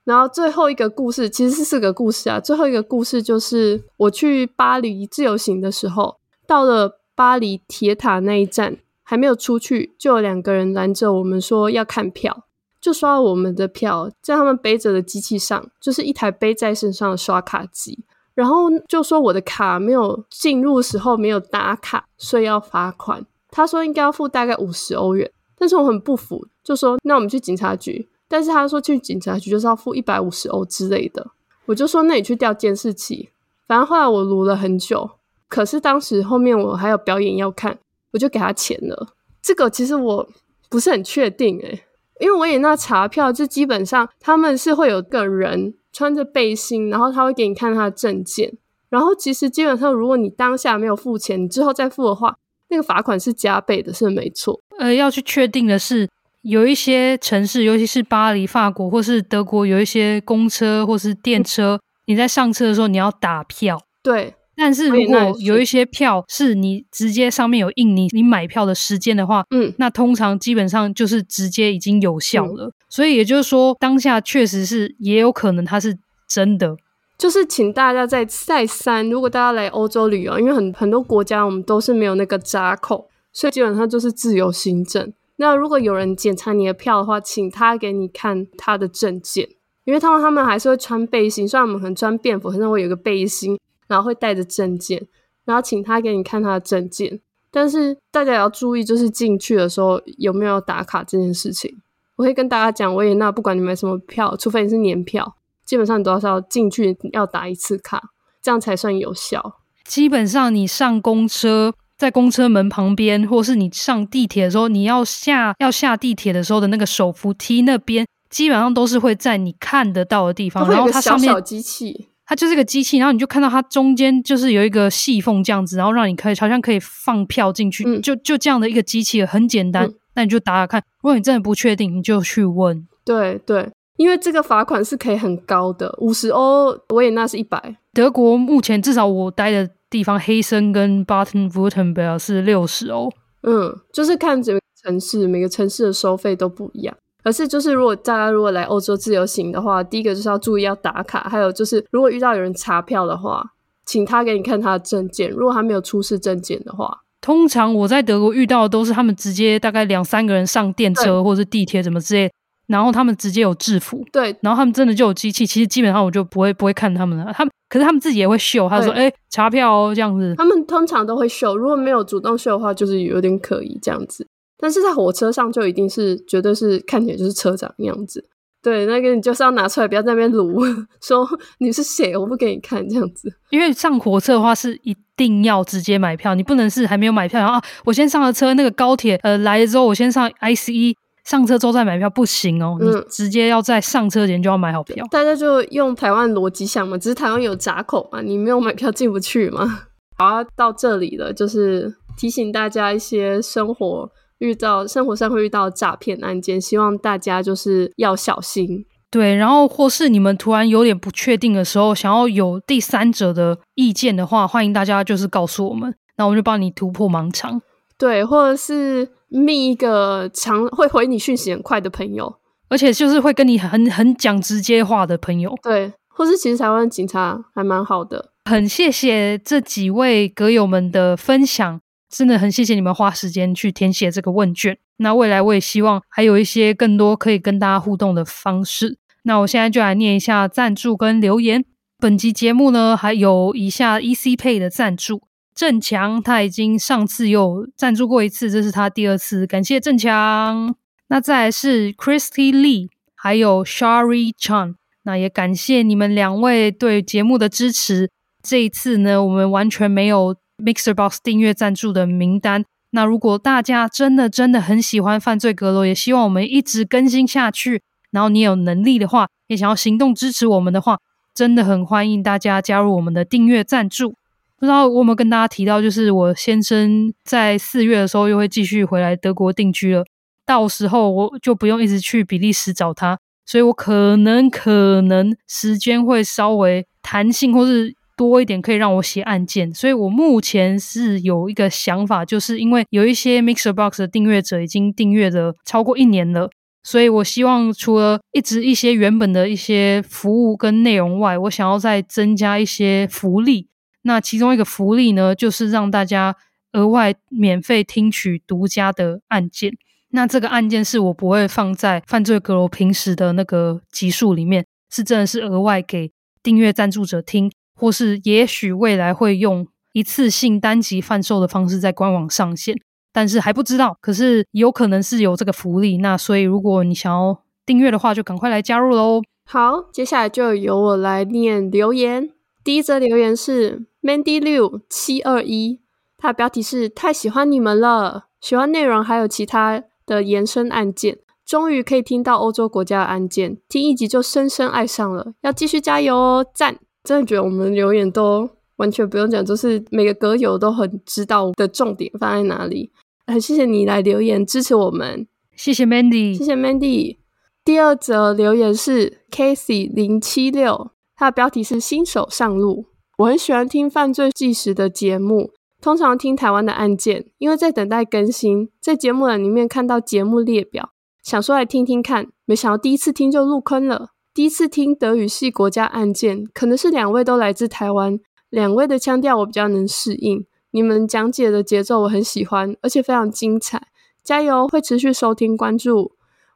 然后最后一个故事其实是四个故事啊，最后一个故事就是我去巴黎自由行的时候，到了巴黎铁塔那一站，还没有出去，就有两个人拦着我们说要看票。就刷了我们的票，在他们背着的机器上，就是一台背在身上的刷卡机，然后就说我的卡没有进入时候没有打卡，所以要罚款。他说应该要付大概五十欧元，但是我很不服，就说那我们去警察局。但是他说去警察局就是要付一百五十欧之类的，我就说那你去调监视器。反正后来我卢了很久，可是当时后面我还有表演要看，我就给他钱了。这个其实我不是很确定诶、因为维也纳查票，就基本上他们是会有个人穿着背心，然后他会给你看他的证件。然后其实基本上，如果你当下没有付钱，你之后再付的话，那个罚款是加倍的，是没错。呃，要去确定的是，有一些城市，尤其是巴黎、法国或是德国，有一些公车或是电车，你在上车的时候你要打票。对。但是如果有一些票是你直接上面有印你你买票的时间的话，嗯，那通常基本上就是直接已经有效了。嗯、所以也就是说，当下确实是也有可能它是真的。就是请大家再再三，如果大家来欧洲旅游，因为很很多国家我们都是没有那个闸口，所以基本上就是自由行政。那如果有人检查你的票的话，请他给你看他的证件，因为他们他们还是会穿背心，虽然我们可能穿便服，可能会有个背心。然后会带着证件，然后请他给你看他的证件。但是大家也要注意，就是进去的时候有没有打卡这件事情。我会跟大家讲，维也纳不管你买什么票，除非你是年票，基本上你都是要进去要打一次卡，这样才算有效。基本上你上公车，在公车门旁边，或是你上地铁的时候，你要下要下地铁的时候的那个手扶梯那边，基本上都是会在你看得到的地方，然后它上面小机器。它就是个机器，然后你就看到它中间就是有一个细缝这样子，然后让你可以好像可以放票进去，嗯、就就这样的一个机器，很简单。嗯、那你就打打看，如果你真的不确定，你就去问。对对，因为这个罚款是可以很高的，五十欧，维也纳是一百。德国目前至少我待的地方，黑森跟巴登符腾贝尔是六十欧。嗯，就是看这个城市，每个城市的收费都不一样。可是，就是如果大家如果来欧洲自由行的话，第一个就是要注意要打卡，还有就是如果遇到有人查票的话，请他给你看他的证件。如果他没有出示证件的话，通常我在德国遇到的都是他们直接大概两三个人上电车或者是地铁什么之类，然后他们直接有制服，对，然后他们真的就有机器。其实基本上我就不会不会看他们了，他们可是他们自己也会秀，他说：“哎，查票哦，这样子。”他们通常都会秀，如果没有主动秀的话，就是有点可疑这样子。但是在火车上就一定是绝对是看起来就是车长样子，对，那个你就是要拿出来，不要在那边撸 说你是谁，我不给你看这样子。因为上火车的话是一定要直接买票，你不能是还没有买票，然后啊我先上了车，那个高铁呃来了之后我先上 ICE 上车之后再买票不行哦，嗯、你直接要在上车前就要买好票。大家就用台湾逻辑想嘛，只是台湾有闸口嘛，你没有买票进不去嘛。好，到这里了，就是提醒大家一些生活。遇到生活上会遇到诈骗案件，希望大家就是要小心。对，然后或是你们突然有点不确定的时候，想要有第三者的意见的话，欢迎大家就是告诉我们，那我们就帮你突破盲肠。对，或者是密一个常会回你讯息很快的朋友，而且就是会跟你很很讲直接话的朋友。对，或是其实台湾警察还蛮好的。很谢谢这几位阁友们的分享，真的很谢谢你们花时间去填写这个问卷。那未来我也希望还有一些更多可以跟大家互动的方式。那我现在就来念一下赞助跟留言。本集节目呢，还有以下 EC Pay 的赞助。郑强他已经上次有赞助过一次，这是他第二次，感谢郑强。那再来是 Christy Lee，还有 Shari Chan，那也感谢你们两位对节目的支持。这一次呢，我们完全没有 MixerBox 订阅赞助的名单。那如果大家真的真的很喜欢犯罪阁楼，也希望我们一直更新下去，然后你有能力的话，也想要行动支持我们的话，真的很欢迎大家加入我们的订阅赞助。不知道我有没有跟大家提到，就是我先生在四月的时候又会继续回来德国定居了，到时候我就不用一直去比利时找他，所以我可能可能时间会稍微弹性，或是多一点，可以让我写案件。所以我目前是有一个想法，就是因为有一些 MixerBox 的订阅者已经订阅了超过一年了，所以我希望除了一直一些原本的一些服务跟内容外，我想要再增加一些福利。那其中一个福利呢，就是让大家额外免费听取独家的案件。那这个案件是我不会放在犯罪阁楼平时的那个集数里面，是真的是额外给订阅赞助者听，或是也许未来会用一次性单集贩售的方式在官网上线，但是还不知道。可是有可能是有这个福利，那所以如果你想要订阅的话，就赶快来加入喽。好，接下来就由我来念留言。第一则留言是。Mandy 六七二一，它的标题是太喜欢你们了，喜欢内容还有其他的延伸案件，终于可以听到欧洲国家的案件，听一集就深深爱上了，要继续加油哦，赞！真的觉得我们留言都完全不用讲，就是每个歌友都很知道的重点放在哪里，很谢谢你来留言支持我们，谢谢 Mandy，谢谢 Mandy。第二则留言是 Casey 零七六，他的标题是新手上路。我很喜欢听犯罪纪实的节目，通常听台湾的案件，因为在等待更新。在节目栏里面看到节目列表，想说来听听看，没想到第一次听就入坑了。第一次听德语系国家案件，可能是两位都来自台湾，两位的腔调我比较能适应。你们讲解的节奏我很喜欢，而且非常精彩，加油！会持续收听关注。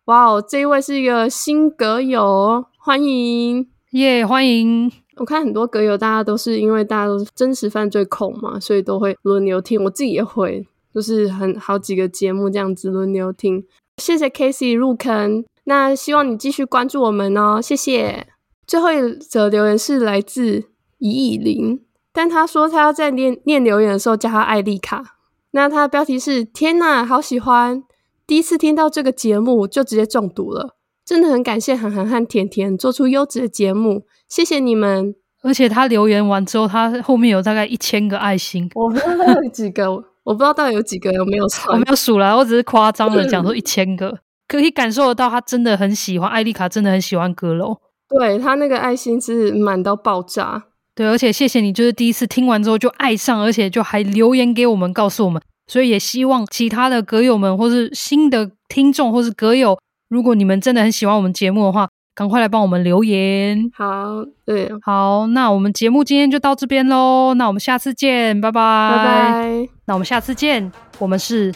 哇哦，这一位是一个新阁友，欢迎耶，yeah, 欢迎。我看很多阁友，大家都是因为大家都是真实犯罪控嘛，所以都会轮流听。我自己也会，就是很好几个节目这样子轮流听。谢谢 Casey 入坑，那希望你继续关注我们哦，谢谢。最后一则留言是来自一亿零，但他说他要在念念留言的时候叫他艾丽卡。那他的标题是：天呐，好喜欢！第一次听到这个节目就直接中毒了，真的很感谢涵涵和甜甜做出优质的节目。谢谢你们，而且他留言完之后，他后面有大概一千个爱心。我不知道有几个，我不知道到底有几个，有没有数？我没有数了，我只是夸张的讲说一千个，可以感受得到他真的很喜欢艾丽卡，真的很喜欢阁楼。对，他那个爱心是满到爆炸。对，而且谢谢你，就是第一次听完之后就爱上，而且就还留言给我们，告诉我们。所以也希望其他的阁友们，或是新的听众，或是阁友，如果你们真的很喜欢我们节目的话。赶快来帮我们留言。好，对，好，那我们节目今天就到这边喽。那我们下次见，拜拜，拜拜。那我们下次见，我们是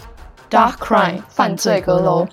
Dark Crime 犯罪阁楼。